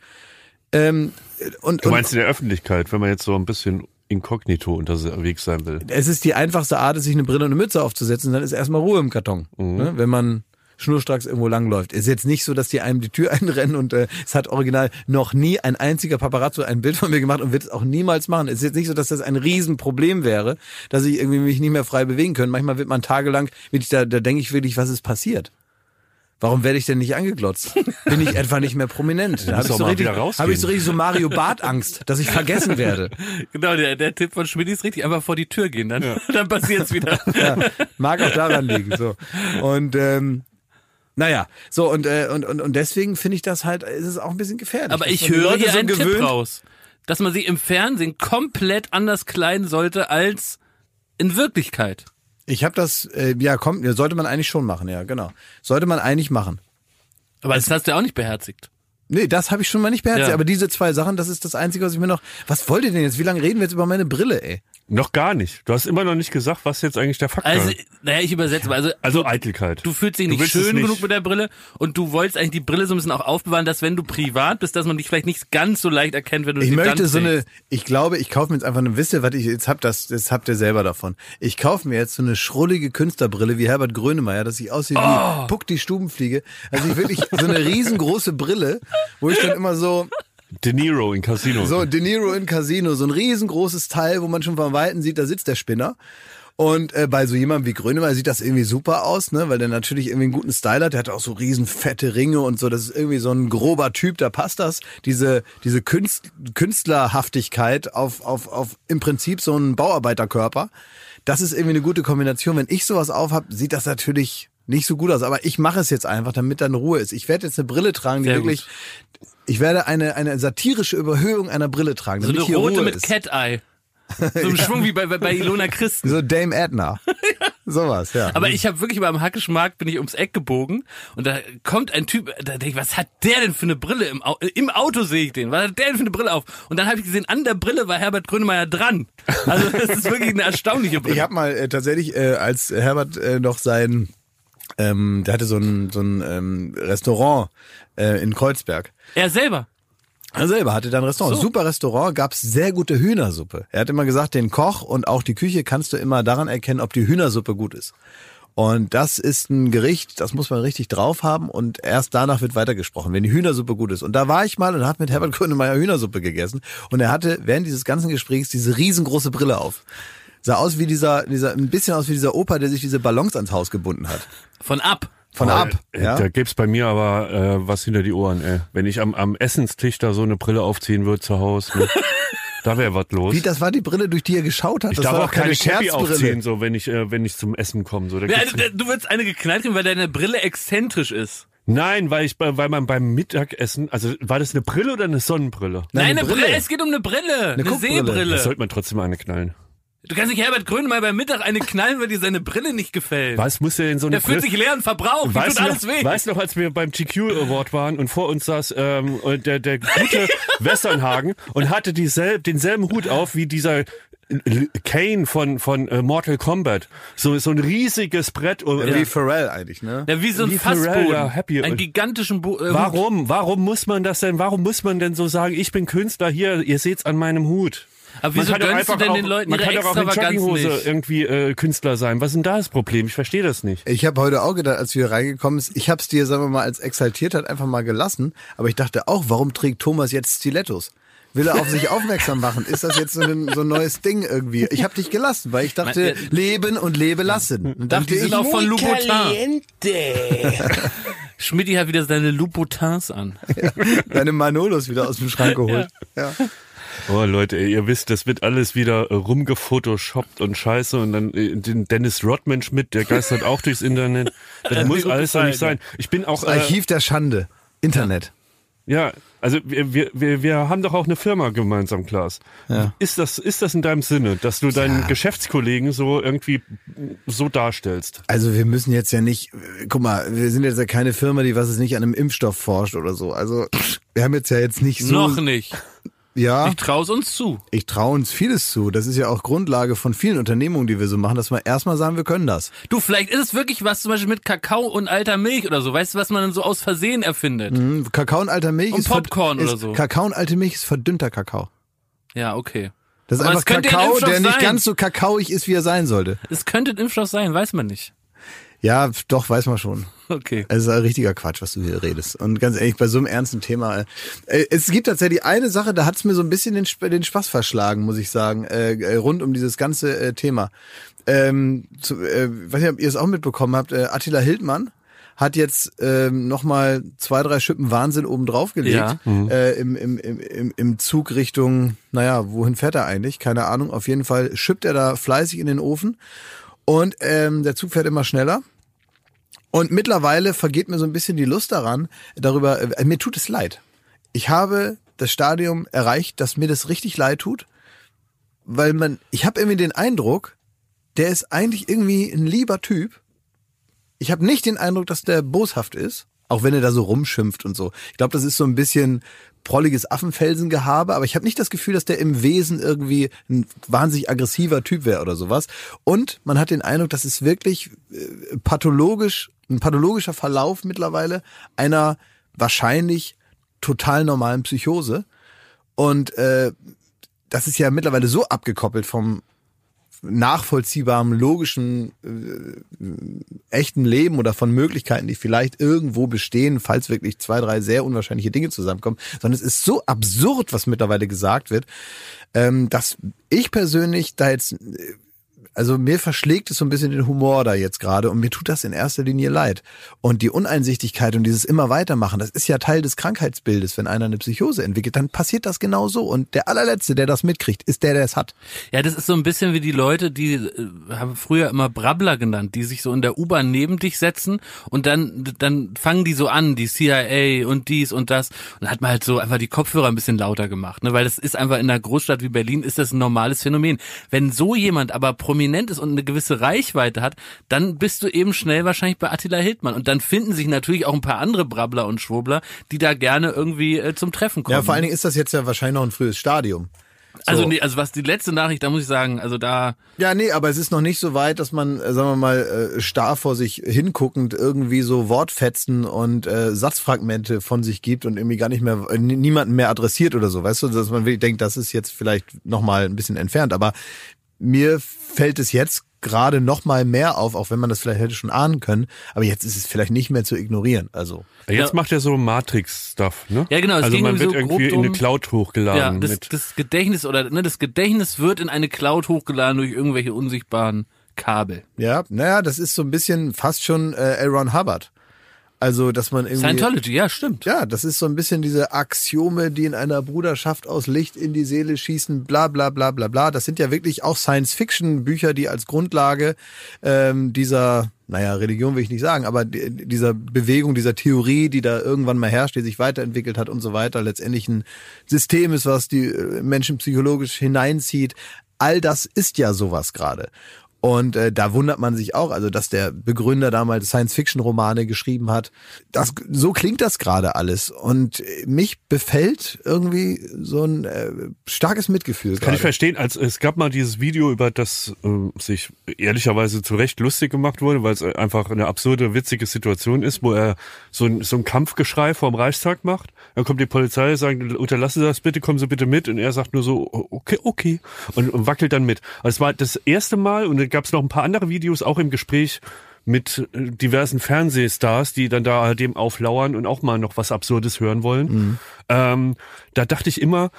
Ähm, und, Du und meinst in der Öffentlichkeit, wenn man jetzt so ein bisschen inkognito unterwegs sein will. es ist die einfachste Art, sich eine Brille und eine Mütze aufzusetzen, dann ist erstmal Ruhe im Karton, Mhm. ne, wenn man schnurstracks irgendwo langläuft. Ist jetzt nicht so, dass die einem die Tür einrennen und äh, es hat original noch nie ein einziger Paparazzo ein Bild von mir gemacht und wird es auch niemals machen. Es ist jetzt nicht so, dass das ein Riesenproblem wäre, dass ich irgendwie mich nicht mehr frei bewegen können. Manchmal wird man tagelang, da, da denke ich wirklich, was ist passiert? Warum werde ich denn nicht angeglotzt? Bin ich etwa nicht mehr prominent? Da habe ich, so richtig- hab ich so richtig so Mario Bart Angst, dass ich vergessen werde. Genau, der, der Tipp von Schmidt ist richtig, einfach vor die Tür gehen, dann, dann passiert's wieder. ja, mag auch daran liegen. So. Und ähm, naja, so und, äh, und, und, und deswegen finde ich das halt, ist es auch ein bisschen gefährlich. Aber ich höre hier so einen Tipp gewöhnt- raus, dass man sich im Fernsehen komplett anders kleiden sollte als in Wirklichkeit. Ich habe das, äh, ja, kommt, sollte man eigentlich schon machen, ja, genau. Sollte man eigentlich machen. Aber das hast du ja auch nicht beherzigt. Nee, das habe ich schon mal nicht beherzigt, Ja. aber diese zwei Sachen, das ist das Einzige, was ich mir noch. Was wollt ihr denn jetzt? Wie lange reden wir jetzt über meine Brille, ey? Noch gar nicht. Du hast immer noch nicht gesagt, was jetzt eigentlich der Fakt Also, war. naja, ich übersetze mal. Also, Also Eitelkeit. du fühlst dich nicht schön nicht. genug mit der Brille und du wolltest eigentlich die Brille so ein bisschen auch aufbewahren, dass wenn du privat bist, dass man dich vielleicht nicht ganz so leicht erkennt, wenn du Ich möchte dann so eine, ich glaube, ich kaufe mir jetzt einfach eine, wisst ihr, was ich jetzt hab, das, das habt ihr selber davon. Ich kaufe mir jetzt so eine schrullige Künstlerbrille wie Herbert Grönemeyer, dass ich aussehe Oh. wie Puck die Stubenfliege. Also ich wirklich so eine riesengroße Brille, wo ich dann immer so, De Niro in Casino. so De Niro in Casino, so ein riesengroßes Teil, wo man schon von Weitem sieht, da sitzt der Spinner. Und äh, bei so jemandem wie Grönemeyer sieht das irgendwie super aus, ne, weil der natürlich irgendwie einen guten Style hat. Der hat auch so riesen fette Ringe und so. Das ist irgendwie so ein grober Typ, da passt das. Diese diese Künst, Künstlerhaftigkeit auf auf auf im Prinzip so ein Bauarbeiterkörper. Das ist irgendwie eine gute Kombination. Wenn ich sowas aufhab, sieht das natürlich nicht so gut aus. Aber ich mache es jetzt einfach, damit dann Ruhe ist. Ich werde jetzt eine Brille tragen, die Sehr wirklich. Ich werde eine eine satirische Überhöhung einer Brille tragen, So eine rote Ruhe mit ist. Cat Eye. So im Schwung wie bei, bei, bei Ilona Christen. So Dame Edna. Sowas, ja. Aber ich habe wirklich beim Hackeschmarkt bin ich ums Eck gebogen und da kommt ein Typ, da denke ich, was hat der denn für eine Brille im Auto? Im Auto sehe ich den. Was hat der denn für eine Brille auf? Und dann habe ich gesehen, an der Brille war Herbert Grönemeyer dran. Also das ist wirklich eine erstaunliche Brille. Ich habe mal äh, tatsächlich, äh, als Herbert äh, noch sein, ähm, der hatte so ein, so ein ähm, Restaurant äh, in Kreuzberg. er selber. Er selber hatte da ein Restaurant. So. Super Restaurant, gab's sehr gute Hühnersuppe. Er hat immer gesagt, den Koch und auch die Küche kannst du immer daran erkennen, ob die Hühnersuppe gut ist. Und das ist ein Gericht, das muss man richtig drauf haben und erst danach wird weitergesprochen, wenn die Hühnersuppe gut ist. Und da war ich mal und habe mit Herbert Grönemeyer Hühnersuppe gegessen und er hatte während dieses ganzen Gesprächs diese riesengroße Brille auf. Sah aus wie dieser, dieser, ein bisschen aus wie dieser Opa, der sich diese Ballons ans Haus gebunden hat. Von ab. Von ab. Ja? Da gibt's bei mir aber äh, was hinter die Ohren, ey. Wenn ich am, am Essenstisch da so eine Brille aufziehen würde zu Hause, ne? da wäre was los. Wie, das war die Brille, durch die er geschaut hat. ich das darf war auch keine keine Cappy Scherzbrille. aufziehen, so wenn ich äh, wenn ich zum Essen komme. So, da Ja, du, du würdest eine geknallt kriegen, weil deine Brille exzentrisch ist. Nein, weil ich weil man beim Mittagessen, also war das eine Brille oder eine Sonnenbrille? Nein, eine eine Brille. Brille. Es geht um eine Brille. Eine, Guckbrille. Sehbrille. Das sollte man trotzdem eine knallen. Du kannst nicht Herbert Grönemeyer beim Mittag eine knallen, weil dir seine Brille nicht gefällt. Was muss denn so eine Der fühlt sich leer und verbraucht. Die Weißt tut du, alles noch, weh. weißt du noch, als wir beim GQ Award waren und vor uns saß ähm, und der, der gute Westernhagen und hatte dieselb, denselben Hut auf wie dieser Kane von, von äh, Mortal Kombat. So, so ein riesiges Brett. Und, Wie Pharrell eigentlich, ne? Ja, wie so ein Wie Pharrell, Fassboden. ja, happy. Einen gigantischen Bo äh, Hut. Warum? Warum muss man das denn? Warum muss man denn so sagen, ich bin Künstler hier, ihr seht's an meinem Hut? Aber wieso kann gönnst du einfach denn auch, den Leuten Man ihre kann doch auch in Jogginghose nicht? irgendwie äh, Künstler sein. Was ist denn da das Problem? Ich verstehe das nicht. Ich habe heute auch gedacht, als wir hier reingekommen sind, ich habe es dir, sagen wir mal, als Exaltiertheit einfach mal gelassen. Aber ich dachte auch, warum trägt Thomas jetzt Stilettos? Will er auf sich aufmerksam machen? Ist das jetzt so ein, so ein neues Ding irgendwie? Ich habe dich gelassen, weil ich dachte, Man- leben und lebe lassen. Und dachte die sind ich, auch von Louboutin. Caliente. Schmidti hat wieder seine Louboutins an. deine Manolos wieder aus dem Schrank geholt. Ja. Oh Leute, ihr wisst, das wird alles wieder äh, rumgefotoshoppt und scheiße und dann äh, den Dennis Rodman Schmidt, der geistert auch durchs Internet. Das muss alles doch nicht sein. Ich bin auch Das äh, Archiv der Schande. Internet. Ja, also wir, wir, wir, wir haben doch auch eine Firma gemeinsam, Klaas. Ja. Ist das, ist das in deinem Sinne, dass du deinen Geschäftskollegen so irgendwie so darstellst? Also wir müssen jetzt ja nicht, guck mal, wir sind jetzt ja keine Firma, die was es nicht an einem Impfstoff forscht oder so. Also wir haben jetzt ja jetzt nicht so. Noch nicht. Ja, Ich trau's uns zu. ich traue uns vieles zu. Das ist ja auch Grundlage von vielen Unternehmungen, die wir so machen, dass wir erstmal sagen, wir können das. Du, vielleicht ist es wirklich was zum Beispiel mit Kakao und alter Milch oder so. Weißt du, was man dann so aus Versehen erfindet? Hm, Kakao und alter Milch Und ist Popcorn ist, oder so. Kakao und alte Milch ist verdünnter Kakao. Ja, okay. Das ist Aber einfach es Kakao, der nicht sein. ganz so kakaoig ist, wie er sein sollte. Es könnte ein Impfstoff sein, weiß man nicht. Ja, doch, weiß man schon. Okay. Es ist ein richtiger Quatsch, was du hier redest. Und ganz ehrlich, bei so einem ernsten Thema. Äh, es gibt tatsächlich eine Sache, da hat's mir so ein bisschen den, Sp- den Spaß verschlagen, muss ich sagen, äh, äh, rund um dieses ganze äh, Thema. Ähm, zu, äh, weiß nicht, ob ihr es auch mitbekommen habt, äh, Attila Hildmann hat jetzt ähm, nochmal zwei, drei Schippen Wahnsinn oben drauf gelegt. Ja. Äh, im, im, im, im- Im Zug Richtung, naja, wohin fährt er eigentlich? Keine Ahnung. Auf jeden Fall schippt er da fleißig in den Ofen. Und ähm, der Zug fährt immer schneller. Und mittlerweile vergeht mir so ein bisschen die Lust daran, darüber, äh, mir tut es leid. Ich habe das Stadium erreicht, dass mir das richtig leid tut, weil man, ich habe irgendwie den Eindruck, der ist eigentlich irgendwie ein lieber Typ. Ich habe nicht den Eindruck, dass der boshaft ist, auch wenn er da so rumschimpft und so. Ich glaube, das ist so ein bisschen prolliges Affenfelsengehabe, aber ich habe nicht das Gefühl, dass der im Wesen irgendwie ein wahnsinnig aggressiver Typ wäre oder sowas. Und man hat den Eindruck, dass es wirklich äh, pathologisch, ein pathologischer Verlauf mittlerweile einer wahrscheinlich total normalen Psychose. Und äh, das ist ja mittlerweile so abgekoppelt vom nachvollziehbaren, logischen, äh, echten Leben oder von Möglichkeiten, die vielleicht irgendwo bestehen, falls wirklich zwei, drei sehr unwahrscheinliche Dinge zusammenkommen, sondern es ist so absurd, was mittlerweile gesagt wird, ähm, dass ich persönlich da jetzt, äh, also mir verschlägt es so ein bisschen den Humor da jetzt gerade und mir tut das in erster Linie leid. Und die Uneinsichtigkeit und dieses immer weitermachen, das ist ja Teil des Krankheitsbildes. Wenn einer eine Psychose entwickelt, dann passiert das genau so. Und der allerletzte, der das mitkriegt, ist der, der es hat. Ja, das ist so ein bisschen wie die Leute, die äh, haben früher immer Brabbler genannt, die sich so in der U-Bahn neben dich setzen und dann dann fangen die so an, die CIA und dies und das und hat man halt so einfach die Kopfhörer ein bisschen lauter gemacht, ne, weil das ist einfach in einer Großstadt wie Berlin ist das ein normales Phänomen. Wenn so jemand aber prominent ist und eine gewisse Reichweite hat, dann bist du eben schnell wahrscheinlich bei Attila Hildmann und dann finden sich natürlich auch ein paar andere Brabbler und Schwurbler, die da gerne irgendwie äh, zum Treffen kommen. Ja, vor allen Dingen ist das jetzt ja wahrscheinlich noch ein frühes Stadium. also so. nee, also was die letzte Nachricht, da muss ich sagen, also da Ja, nee, aber es ist noch nicht so weit, dass man, äh, sagen wir mal, äh, starr vor sich hinguckend irgendwie so Wortfetzen und äh, Satzfragmente von sich gibt und irgendwie gar nicht mehr, äh, niemanden mehr adressiert oder so, weißt du, dass man wirklich denkt, das ist jetzt vielleicht nochmal ein bisschen entfernt, aber mir fällt es jetzt gerade noch mal mehr auf, auch wenn man das vielleicht hätte schon ahnen können, aber jetzt ist es vielleicht nicht mehr zu ignorieren, also. Ja, Jetzt Ja. macht er so Matrix-Stuff, ne? Ja, genau, es Also ging man wird so irgendwie grob in eine Cloud hochgeladen. Ja, das, mit, das Gedächtnis oder ne, das Gedächtnis wird in eine Cloud hochgeladen durch irgendwelche unsichtbaren Kabel. Ja, naja, das ist so ein bisschen fast schon äh, L. Ron Hubbard. Also, dass man irgendwie... Scientology, ja, stimmt. Ja, das ist so ein bisschen diese Axiome, die in einer Bruderschaft aus Licht in die Seele schießen, bla bla bla bla bla. Das sind ja wirklich auch Science-Fiction-Bücher, die als Grundlage ähm, dieser, naja, Religion will ich nicht sagen, aber die, dieser Bewegung, dieser Theorie, die da irgendwann mal herrscht, die sich weiterentwickelt hat und so weiter, letztendlich ein System ist, was die äh, Menschen psychologisch hineinzieht. All das ist ja sowas gerade. Und äh, da wundert man sich auch, also dass der Begründer damals Science-Fiction-Romane geschrieben hat. Das, so klingt das gerade alles. Und äh, mich befällt irgendwie so ein äh, starkes Mitgefühl. Kann gerade. ich verstehen, als es gab mal dieses Video, über das äh, sich ehrlicherweise zu Recht lustig gemacht wurde, weil es einfach eine absurde, witzige Situation ist, wo er so ein, so ein Kampfgeschrei vorm Reichstag macht. Dann kommt die Polizei, sagt, unterlassen Sie das bitte, kommen Sie bitte mit. Und er sagt nur so, okay, okay. Und, und wackelt dann mit. Also es war das erste Mal, und gab es noch ein paar andere Videos, auch im Gespräch mit äh, diversen Fernsehstars, die dann da dem auflauern und auch mal noch was Absurdes hören wollen. Ähm, da dachte ich immer,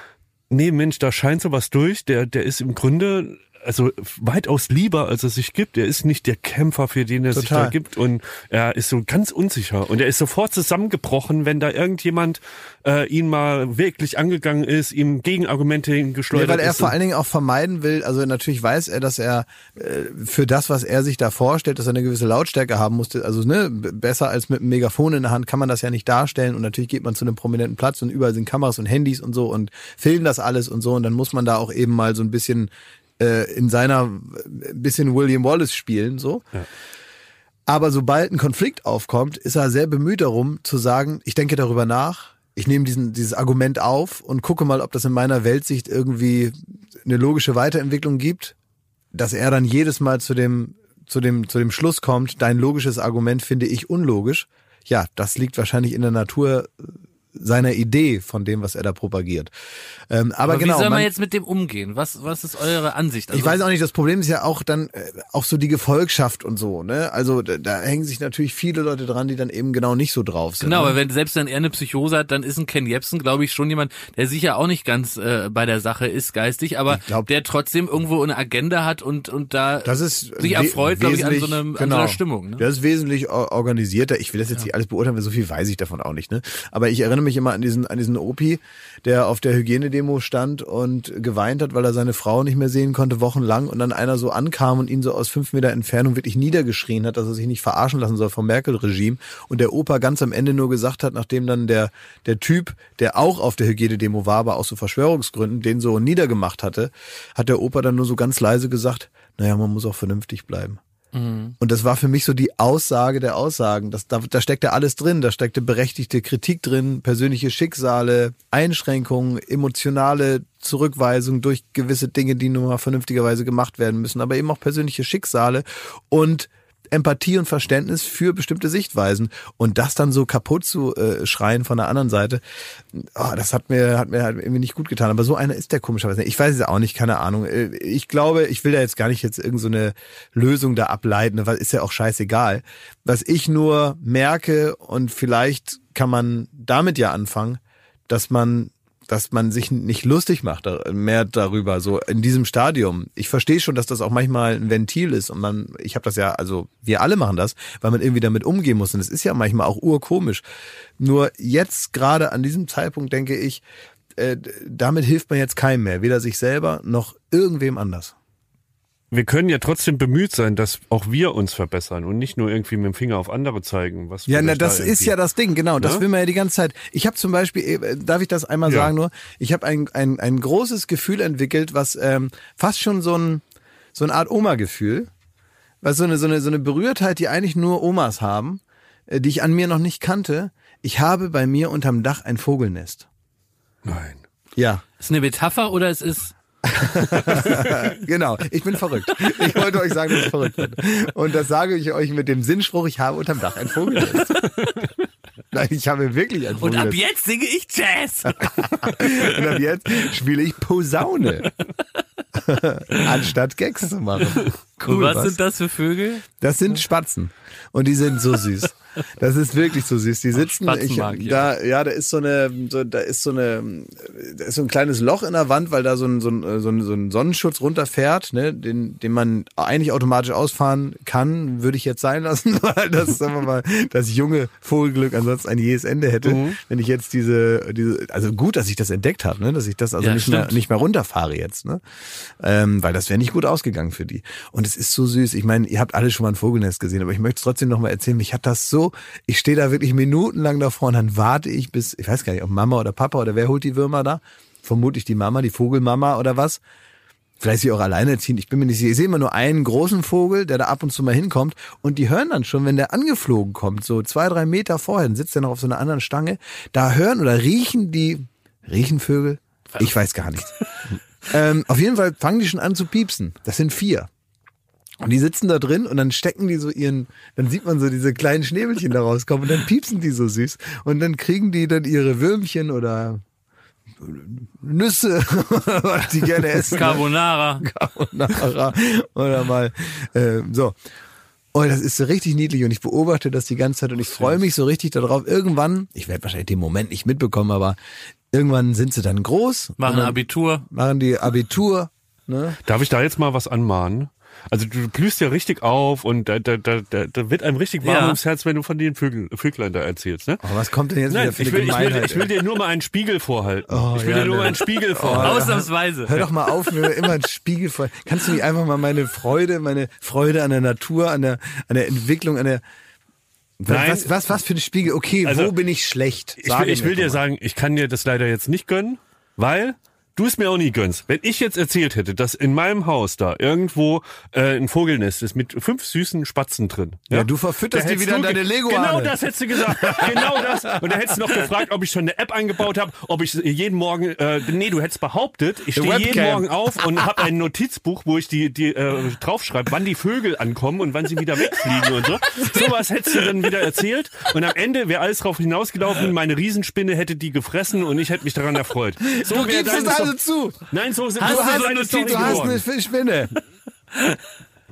nee, Mensch, da scheint sowas durch. Der, der ist im Grunde also weitaus lieber, als er sich gibt. Er ist nicht der Kämpfer, für den er sich Total. da gibt. Und er ist so ganz unsicher. Und er ist sofort zusammengebrochen, wenn da irgendjemand äh, ihn mal wirklich angegangen ist, ihm Gegenargumente Nee, hingeschleudert weil er vor allen Dingen auch vermeiden will, also natürlich weiß er, dass er äh, für das, was er sich da vorstellt, dass er eine gewisse Lautstärke haben musste, also ne, besser als mit einem Megafon in der Hand kann man das ja nicht darstellen und natürlich geht man zu einem prominenten Platz und überall sind Kameras und Handys und so und filmen das alles und so und dann muss man da auch eben mal so ein bisschen äh, in seiner äh, bisschen William Wallace spielen, so. Aber sobald ein Konflikt aufkommt, ist er sehr bemüht darum zu sagen, ich denke darüber nach, ich nehme diesen, dieses Argument auf und gucke mal, ob das in meiner Weltsicht irgendwie eine logische Weiterentwicklung gibt, dass er dann jedes Mal zu dem, zu dem, zu dem Schluss kommt, dein logisches Argument finde ich unlogisch. Ja, das liegt wahrscheinlich in der Natur seiner Idee von dem, was er da propagiert. Ähm, aber, Aber genau. wie soll man, man- jetzt mit dem umgehen? Was, was ist eure Ansicht? Also, ich weiß auch nicht, das Problem ist ja auch dann äh, auch so die Gefolgschaft und so, ne? Also da, da hängen sich natürlich viele Leute dran, die dann eben genau nicht so drauf sind. Genau, ne? aber wenn selbst dann er eine Psychose hat, dann ist ein Ken Jebsen, glaube ich, schon jemand, der sicher auch nicht ganz äh, bei der Sache ist geistig, aber glaub- der trotzdem irgendwo eine Agenda hat und und da sich erfreut, glaube ich, an so, einem, an so genau. einer Stimmung. Ne? Das ist wesentlich organisierter. Ich will das jetzt nicht alles beurteilen, weil so viel weiß ich davon auch nicht. Ne? Aber ich erinnere mich immer an diesen, an diesen Opi, der auf der Hygienedemo stand und geweint hat, weil er seine Frau nicht mehr sehen konnte, wochenlang. Und dann einer so ankam und ihn so aus fünf Meter Entfernung wirklich niedergeschrien hat, dass er sich nicht verarschen lassen soll vom Merkel-Regime. Und der Opa ganz am Ende nur gesagt hat, nachdem dann der, der Typ, der auch auf der Hygienedemo war, aber aus so Verschwörungsgründen, den so niedergemacht hatte, hat der Opa dann nur so ganz leise gesagt, naja, man muss auch vernünftig bleiben. Und das war für mich so die Aussage der Aussagen. Das, da, da steckte alles drin. Da steckte berechtigte Kritik drin, persönliche Schicksale, Einschränkungen, emotionale Zurückweisung durch gewisse Dinge, die nun mal vernünftigerweise gemacht werden müssen, aber eben auch persönliche Schicksale und Empathie und Verständnis für bestimmte Sichtweisen und das dann so kaputt zu äh, schreien von der anderen Seite, oh, das hat mir hat mir halt irgendwie nicht gut getan. Aber so einer ist der komischerweise. Ich weiß es auch nicht, keine Ahnung. Äh, Ich glaube, ich will da jetzt gar nicht jetzt irgend so Lösung da ableiten, weil ist ja auch scheißegal. Was ich nur merke und vielleicht kann man damit ja anfangen, dass man dass man sich nicht lustig macht mehr darüber, so in diesem Stadium. Ich verstehe schon, dass das auch manchmal ein Ventil ist und man, ich habe das ja, also wir alle machen das, weil man irgendwie damit umgehen muss und es ist ja manchmal auch urkomisch. Nur jetzt gerade an diesem Zeitpunkt denke ich, äh, damit hilft man jetzt keinem mehr, weder sich selber noch irgendwem anders. Wir können ja trotzdem bemüht sein, dass auch wir uns verbessern und nicht nur irgendwie mit dem Finger auf andere zeigen. Was Ja, na, das da ist ja das Ding, genau. Das Ne? will man ja die ganze Zeit. Ich habe zum Beispiel, äh, darf ich das einmal Ja. sagen nur? Ich habe ein, ein, ein großes Gefühl entwickelt, was ähm, fast schon so ein so eine Art Oma-Gefühl, was so eine so eine so eine Berührtheit, die eigentlich nur Omas haben, äh, die ich an mir noch nicht kannte. Ich habe bei mir unterm Dach ein Vogelnest. Nein. Ja, Ist eine Metapher oder es ist genau. Ich bin verrückt. Ich wollte euch sagen, dass ich verrückt bin. Und das sage ich euch mit dem Sinnspruch, ich habe unterm Dach ein Vogelnest. Nein, ich habe wirklich ein und Vogelnest. ab jetzt singe ich Jazz. Und ab jetzt spiele ich Posaune. Anstatt Gags zu machen. Und was, was? sind das für Vögel? Das sind Spatzen. Und die sind so süß. Das ist wirklich so süß. Die sitzen, ich, da, ja, da ist so eine, so, da ist so eine, da ist so ein kleines Loch in der Wand, weil da so ein, so ein, so ein, so ein Sonnenschutz runterfährt, ne, den, den man eigentlich automatisch ausfahren kann, würde ich jetzt sein lassen, weil das, sagen wir mal, das junge Vogelglück ansonsten ein jähes Ende hätte, Mhm. wenn ich jetzt diese, diese, also gut, dass ich das entdeckt habe, ne, dass ich das also Ja, nicht mehr, nicht mehr runterfahre jetzt, ne, ähm, weil das wäre nicht gut ausgegangen für die. Und es ist so süß. Ich meine, ihr habt alle schon mal ein Vogelnest gesehen, aber ich möchte es trotzdem noch mal erzählen. Mich hat das so, ich stehe da wirklich minutenlang davor und dann warte ich bis, ich weiß gar nicht, ob Mama oder Papa oder wer holt die Würmer da? Vermutlich die Mama, die Vogelmama oder was. Vielleicht sie auch alleinerziehend, ich bin mir nicht sicher. Ich sehe immer nur einen großen Vogel, der da ab und zu mal hinkommt und die hören dann schon, wenn der angeflogen kommt, so zwei, drei Meter vorher, dann sitzt er noch auf so einer anderen Stange, da hören oder riechen die, riechen Vögel? Ich weiß gar nicht. ähm, auf jeden Fall fangen die schon an zu piepsen. Das sind vier. Und die sitzen da drin und dann stecken die so ihren, dann sieht man so diese kleinen Schnäbelchen da rauskommen und dann piepsen die so süß. Und dann kriegen die dann ihre Würmchen oder Nüsse, was die gerne essen. Carbonara. Carbonara oder mal äh, so. Und das ist so richtig niedlich und ich beobachte das die ganze Zeit und ich freue mich so richtig darauf. Irgendwann, ich werde wahrscheinlich den Moment nicht mitbekommen, aber irgendwann sind sie dann groß, Machen dann Abitur. machen die Abitur. Ne? Darf ich da jetzt mal was anmahnen? Also du blühst ja richtig auf und da, da, da, da, da wird einem richtig warm Ja. ums Herz, wenn du von den Vögel, Vöglein da erzählst. Ne? Aber was kommt denn jetzt Nein, wieder für ich eine will, ich, will, ich will dir nur mal einen Spiegel vorhalten. Oh, ich will ja, dir nur ne. mal einen Spiegel vorhalten. Ausnahmsweise. Hör doch mal auf, mir immer einen Spiegel vor. Kannst du nicht einfach mal meine Freude, meine Freude an der Natur, an der, an der Entwicklung, an der Nein. was, was, was für ein Spiegel? Okay, Also, wo bin ich schlecht? Ich Sage will, ich will dir mal. sagen, ich kann dir das leider jetzt nicht gönnen, weil du es mir auch nie gönnst. Wenn ich jetzt erzählt hätte, dass in meinem Haus da irgendwo äh, ein Vogelnest ist mit fünf süßen Spatzen drin. Ja, du verfütterst die wieder in deine Lego Genau das hättest du gesagt. genau das. Und da hättest du noch gefragt, ob ich schon eine App eingebaut habe, ob ich jeden Morgen, äh, nee, du hättest behauptet, ich stehe jeden. Morgen auf und habe ein Notizbuch, wo ich die, die äh, draufschreibe, wann die Vögel ankommen und wann sie wieder wegfliegen und so. Sowas hättest du dann wieder erzählt. Und am Ende wäre alles drauf hinausgelaufen, meine Riesenspinne hätte die gefressen und ich hätte mich daran erfreut. So Du wär Sto- zu. Nein, so sind Hast du hat so eine Du hast eine Fischspinne.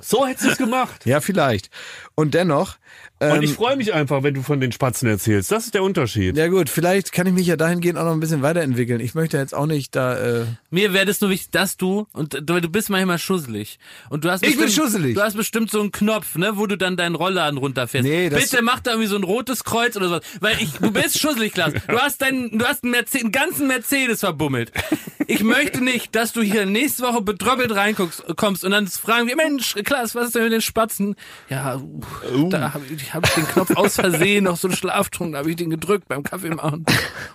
So hättest du es gemacht. Ja, vielleicht. Und dennoch. Ähm, Und ich freue mich einfach, wenn du von den Spatzen erzählst. Das ist der Unterschied. ja gut, vielleicht kann ich mich ja dahingehend auch noch ein bisschen weiterentwickeln. Ich möchte jetzt auch nicht da. Äh, Mir wäre das nur wichtig, dass du, und du, du bist manchmal schusselig. Und du hast Ich bin bestimmt, schusselig. Du hast bestimmt so einen Knopf, ne, wo du dann deinen Rollladen runterfährst. Nee, das- Bitte mach da irgendwie so ein rotes Kreuz oder sowas. Weil ich, du bist schusselig, Klaas. Du hast deinen, du hast einen, Merce einen ganzen Mercedes verbummelt. Ich möchte nicht, dass du hier nächste Woche betröppelt reinkommst kommst und dann fragen wir, Mensch, Klaas, was ist denn mit den Spatzen? Ja, uh, da habe ich, hab ich den Knopf aus Versehen, noch so einen Schlaftrunk, da habe ich den gedrückt beim Kaffee machen.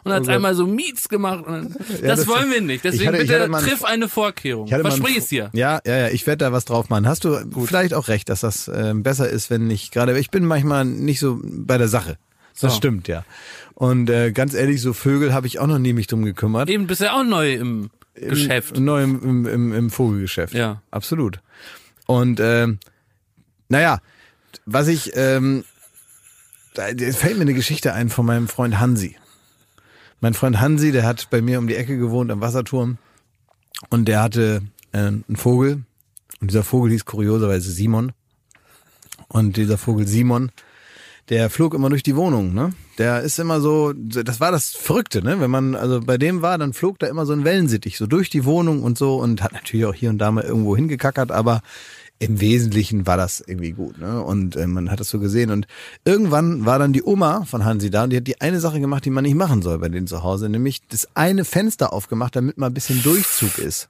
Und hat's einmal so Miets gemacht. Dann, das, Oh das- wollen wir nicht. Deswegen hatte- bitte einen- triff eine Vorkehrung. Versprich es dir. Ja, ja, ja. Ich werde da was drauf machen. Hast du vielleicht auch recht, dass das ähm, besser ist, wenn ich gerade. Ich bin manchmal nicht so bei der Sache. Das So. stimmt, ja. Und äh, ganz ehrlich, so Vögel habe ich auch noch nie mich drum gekümmert. Eben bist du ja auch neu im, Geschäft. Neu im, im, im, im Vogelgeschäft. Ja. Absolut. Und ähm, naja, was ich, ähm, da fällt mir eine Geschichte ein von meinem Freund Hansi. Mein Freund Hansi, der hat bei mir um die Ecke gewohnt am Wasserturm und der hatte äh, einen Vogel und dieser Vogel hieß kurioserweise Simon. Und dieser Vogel Simon, der flog immer durch die Wohnung, ne? Der ist immer so, das war das Verrückte, ne? Wenn man also bei dem war, dann flog da immer so ein Wellensittich so durch die Wohnung und so und hat natürlich auch hier und da mal irgendwo hingekackert, aber im Wesentlichen war das irgendwie gut, ne? Und äh, man hat das so gesehen und irgendwann war dann die Oma von Hansi da und die hat die eine Sache gemacht, die man nicht machen soll bei denen zu Hause, nämlich das eine Fenster aufgemacht, damit mal ein bisschen Durchzug ist.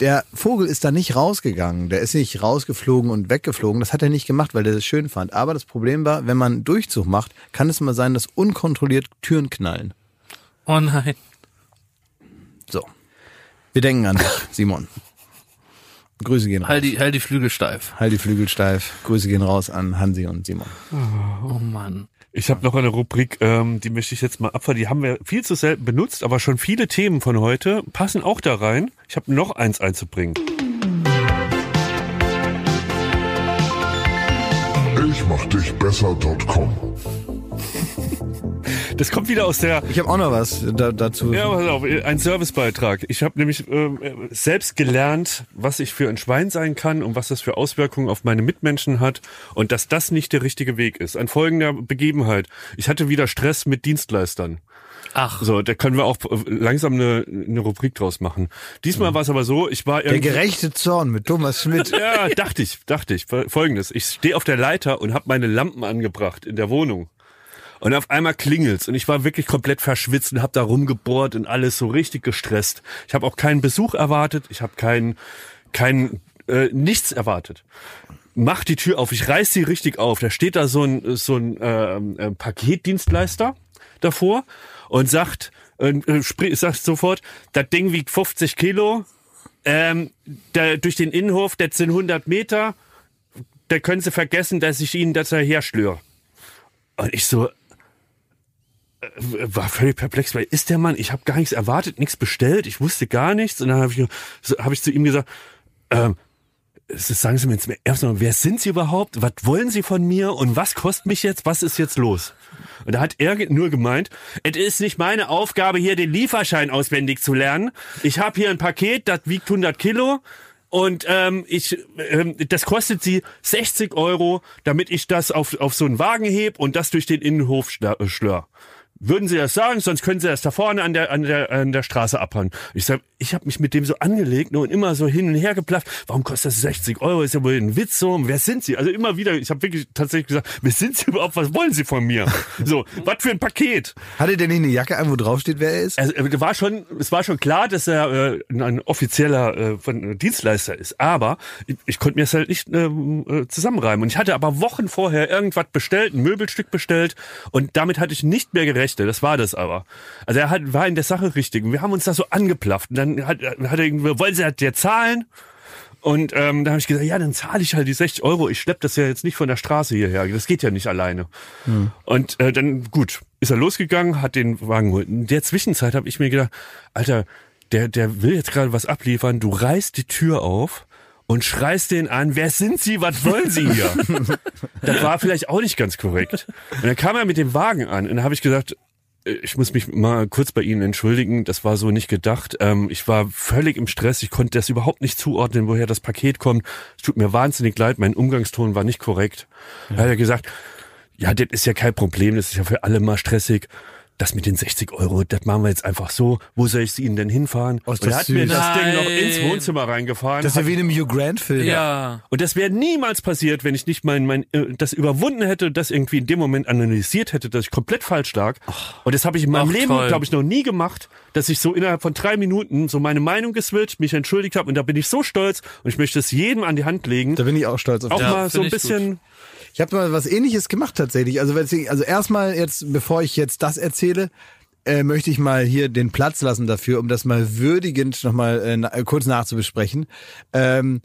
Der Vogel ist da nicht rausgegangen, der ist nicht rausgeflogen und weggeflogen, das hat er nicht gemacht, weil er das schön fand. Aber das Problem war, wenn man Durchzug macht, kann es mal sein, dass unkontrolliert Türen knallen. Oh nein. So. Wir denken an dich, Simon. Grüße gehen raus. Halt die, halt die Flügel steif. Halt die Flügel steif. Grüße gehen raus an Hansi und Simon. Oh Mann. Ich habe noch eine Rubrik, ähm, die möchte ich jetzt mal abfahren. Die haben wir viel zu selten benutzt, aber schon viele Themen von heute passen auch da rein. Ich habe noch eins einzubringen. Ich mach dich besser.com. Das kommt wieder aus der Ich habe auch noch was da, dazu. Ja, pass auf, ein Servicebeitrag. Ich habe nämlich ähm, äh, selbst gelernt, was ich für ein Schwein sein kann und was das für Auswirkungen auf meine Mitmenschen hat und dass das nicht der richtige Weg ist. An folgender Begebenheit. Ich hatte wieder Stress mit Dienstleistern. Ach, So, da können wir auch äh, langsam eine, eine Rubrik draus machen. Diesmal war es aber so, ich war Der irgendwie... gerechte Zorn mit Thomas Schmidt. Ja, dachte ich, dachte ich. Folgendes, ich stehe auf der Leiter und habe meine Lampen angebracht in der Wohnung. Und auf einmal klingelt's und ich war wirklich komplett verschwitzt und habe da rumgebohrt und alles so richtig gestresst. Ich habe auch keinen Besuch erwartet, ich habe keinen kein äh, nichts erwartet. Mach die Tür auf, ich reiß sie richtig auf. Da steht da so ein so ein ähm, äh, Paketdienstleister davor und sagt äh, äh, sprich, sagt sofort, das Ding wiegt 50 Kilo, ähm, da, durch den Innenhof, das sind 100 Meter, da können Sie vergessen, dass ich Ihnen das herschlöre. Und ich so, äh, war völlig perplex, weil ist der Mann, ich habe gar nichts erwartet, nichts bestellt, ich wusste gar nichts. Und dann habe ich, hab ich zu ihm gesagt, ähm, sagen Sie mir jetzt erstmal, wer sind Sie überhaupt? Was wollen Sie von mir? Und was kostet mich jetzt? Was ist jetzt los? Und da hat er nur gemeint, es ist nicht meine Aufgabe, hier den Lieferschein auswendig zu lernen. Ich habe hier ein Paket, das wiegt 100 Kilo. Und ähm, ich, ähm, das kostet sie 60 Euro, damit ich das auf, auf so einen Wagen heb und das durch den Innenhof äh, schlör. Würden Sie das sagen, sonst können Sie das da vorne an der, an der, an der Straße abhauen. Ich sag, ich habe mich mit dem so angelegt und immer so hin und her geplafft. Warum kostet das 60 Euro? Ist ja wohl ein Witz so. Wer sind Sie? Also immer wieder, ich habe wirklich tatsächlich gesagt, wer sind Sie überhaupt? Was wollen Sie von mir? So, was für ein Paket? Hatte der nicht eine Jacke an, wo draufsteht, wer er ist? Also, äh, war schon, es war schon klar, dass er äh, ein offizieller äh, von, äh, Dienstleister ist. Aber ich, ich konnte mir das halt nicht ähm, äh, zusammenreimen. Und ich hatte aber Wochen vorher irgendwas bestellt, ein Möbelstück bestellt. Und damit hatte ich nicht mehr gerechnet. Das war das aber. Also er hat, war in der Sache richtig. Und wir haben uns da so angeplafft. Und dann hat, hat er irgendwie, wollen Sie dir zahlen? Und ähm, da habe ich gesagt, ja, dann zahle ich halt die 60 Euro. Ich schlepp das ja jetzt nicht von der Straße hierher. Das geht ja nicht alleine. Und äh, dann, gut, ist er losgegangen, hat den Wagen geholt. In der Zwischenzeit habe ich mir gedacht, Alter, der, der will jetzt gerade was abliefern. Du reißt die Tür auf und schreist den an, wer sind Sie, was wollen Sie hier? das war vielleicht auch nicht ganz korrekt. Und dann kam er mit dem Wagen an und dann habe ich gesagt, äh, ich muss mich mal kurz bei Ihnen entschuldigen, das war so nicht gedacht. Ähm, ich war völlig im Stress, ich konnte das überhaupt nicht zuordnen, woher das Paket kommt. Es tut mir wahnsinnig leid, mein Umgangston war nicht korrekt. Da hat er gesagt, ja, das ist ja kein Problem, das ist ja für alle mal stressig. Das mit den 60 Euro, das machen wir jetzt einfach so. Wo soll ich Ihnen denn hinfahren? Oh, und er das hat mir süß. das Ding noch ins Nein. Wohnzimmer reingefahren. Das ist ja wie in einem Hugh Grant-Film. Ja. Und das wäre niemals passiert, wenn ich nicht mein, mein äh, das überwunden hätte, das irgendwie in dem Moment analysiert hätte, dass ich komplett falsch lag. Und das habe ich in meinem Ach, Leben, glaube ich, noch nie gemacht, dass ich so innerhalb von drei Minuten so meine Meinung geswitcht, mich entschuldigt habe und da bin ich so stolz und ich möchte es jedem an die Hand legen. Da bin ich auch stolz auf auch dich. Ja, mal so ein bisschen. Ich habe mal was ähnliches gemacht tatsächlich. Also, also erstmal jetzt, bevor ich jetzt das erzähle, äh, möchte ich mal hier den Platz lassen dafür, um das mal würdigend nochmal äh, kurz nachzubesprechen. Ähm,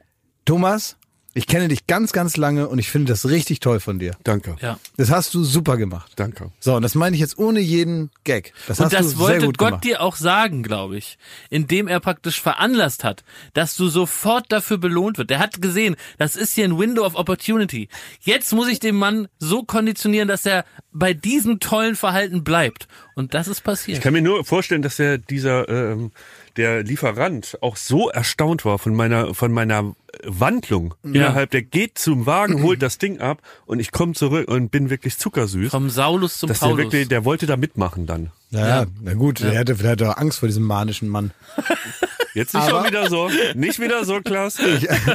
Thomas, ich kenne dich ganz, ganz lange und ich finde das richtig toll von dir. Danke. Ja. Das hast du super gemacht. Danke. So, und das meine ich jetzt ohne jeden Gag. Das Und hast das du sehr wollte gut Gott gemacht. dir auch sagen, glaube ich, indem er praktisch veranlasst hat, dass du sofort dafür belohnt wird. Der hat gesehen, das ist hier ein Window of Opportunity. Jetzt muss ich den Mann so konditionieren, dass er bei diesem tollen Verhalten bleibt. Und das ist passiert. Ich kann mir nur vorstellen, dass der dieser ähm, der Lieferant auch so erstaunt war von meiner von meiner Wandlung innerhalb. Der geht zum Wagen, holt das Ding ab und ich komme zurück und bin wirklich zuckersüß. Vom Saulus zum dass der Paulus. wirklich, der wollte da mitmachen dann. Ja, ja, na gut, der hatte vielleicht auch Angst vor diesem manischen Mann. Jetzt nicht Aber- schon wieder so, nicht wieder so, Klaas.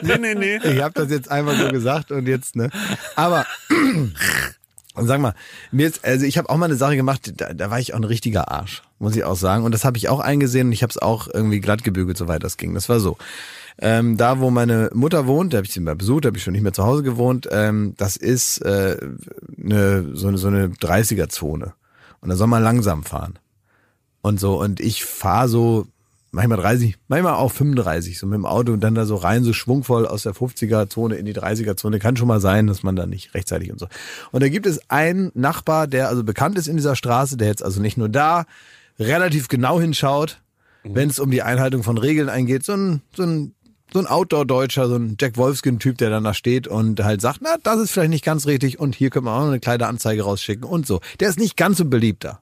Nee, nee, nee. Ich habe das jetzt einfach so gesagt und jetzt, ne? Aber und sag mal, mir jetzt, also ich habe auch mal eine Sache gemacht, da, da war ich auch ein richtiger Arsch, muss ich auch sagen. Und das habe ich auch eingesehen und ich habe es auch irgendwie glatt gebügelt, soweit das ging. Das war so. Ähm, da, wo meine Mutter wohnt, da habe ich sie mal besucht, da habe ich schon nicht mehr zu Hause gewohnt, ähm, das ist äh, eine, so, eine, so eine 30er-Zone. Und da soll man langsam fahren. Und so, und ich fahre so manchmal 30, manchmal auch 35, so mit dem Auto und dann da so rein, so schwungvoll aus der 50er-Zone in die 30er-Zone. Kann schon mal sein, dass man da nicht rechtzeitig und so. Und da gibt es einen Nachbar, der also bekannt ist in dieser Straße, der jetzt also nicht nur da relativ genau hinschaut, wenn es um die Einhaltung von Regeln eingeht, so ein, so ein so ein Outdoor-Deutscher, so ein Jack Wolfskin-Typ, der dann da steht und halt sagt, na, das ist vielleicht nicht ganz richtig und hier können wir auch noch eine kleine Anzeige rausschicken und so. Der ist nicht ganz so beliebt da.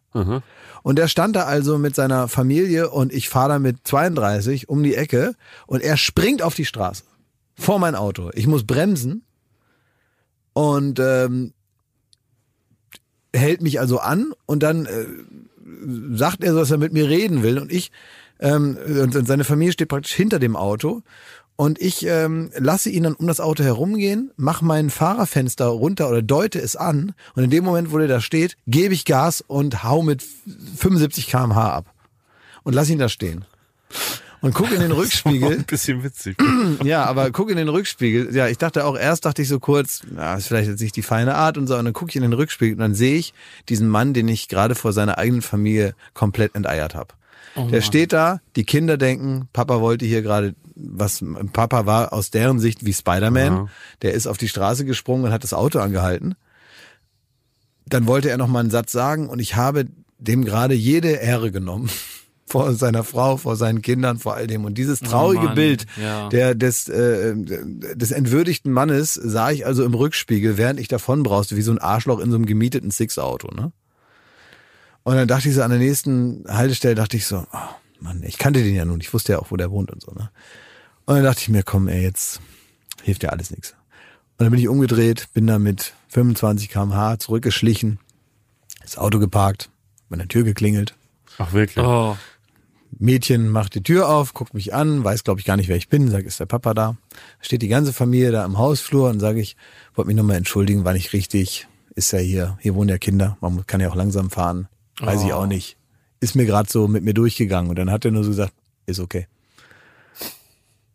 Und der stand da also mit seiner Familie und ich fahre da mit 32 um die Ecke und er springt auf die Straße vor mein Auto. Ich muss bremsen und ähm, hält mich also an und dann äh, sagt er so, dass er mit mir reden will und ich ähm, und, seine Familie steht praktisch hinter dem Auto und ich ähm, lasse ihn dann um das Auto herumgehen, mache mein Fahrerfenster runter oder deute es an und in dem Moment, wo der da steht, gebe ich Gas und hau mit 75 km/h ab und lass ihn da stehen. Und guck in den Rückspiegel. Ein bisschen witzig. Ja, aber guck in den Rückspiegel. Ja, ich dachte auch erst, dachte ich so kurz, na, ist vielleicht jetzt nicht die feine Art und so. Und dann gucke ich in den Rückspiegel und dann sehe ich diesen Mann, den ich gerade vor seiner eigenen Familie komplett enteiert habe. Der steht da, die Kinder denken, Papa wollte hier gerade was, Papa war aus deren Sicht wie Spider-Man. Ja. Der ist auf die Straße gesprungen und hat das Auto angehalten. Dann wollte er noch mal einen Satz sagen und ich habe dem gerade jede Ehre genommen. Vor seiner Frau, vor seinen Kindern, vor all dem. Und dieses traurige Mann, Bild ja. der, des, äh, des entwürdigten Mannes sah ich also im Rückspiegel, während ich davon brauste, wie so ein Arschloch in so einem gemieteten Six-Auto. Ne? Und dann dachte ich so, an der nächsten Haltestelle dachte ich so, oh Mann, ich kannte den ja nun, ich wusste ja auch, wo der wohnt und so. Ne? Und dann dachte ich mir, komm, ey, jetzt hilft ja alles nichts. Und dann bin ich umgedreht, bin da mit 25 km/h zurückgeschlichen, das Auto geparkt, bei der Tür geklingelt. Ach, wirklich? Oh. Mädchen macht die Tür auf, guckt mich an, weiß glaube ich gar nicht, wer ich bin, sagt, ist der Papa da. Steht die ganze Familie da im Hausflur und sage ich, wollte mich nochmal entschuldigen, war nicht richtig, ist ja hier, hier wohnen ja Kinder, man kann ja auch langsam fahren, weiß ich auch nicht. Ist mir gerade so mit mir durchgegangen und dann hat er nur so gesagt, ist okay.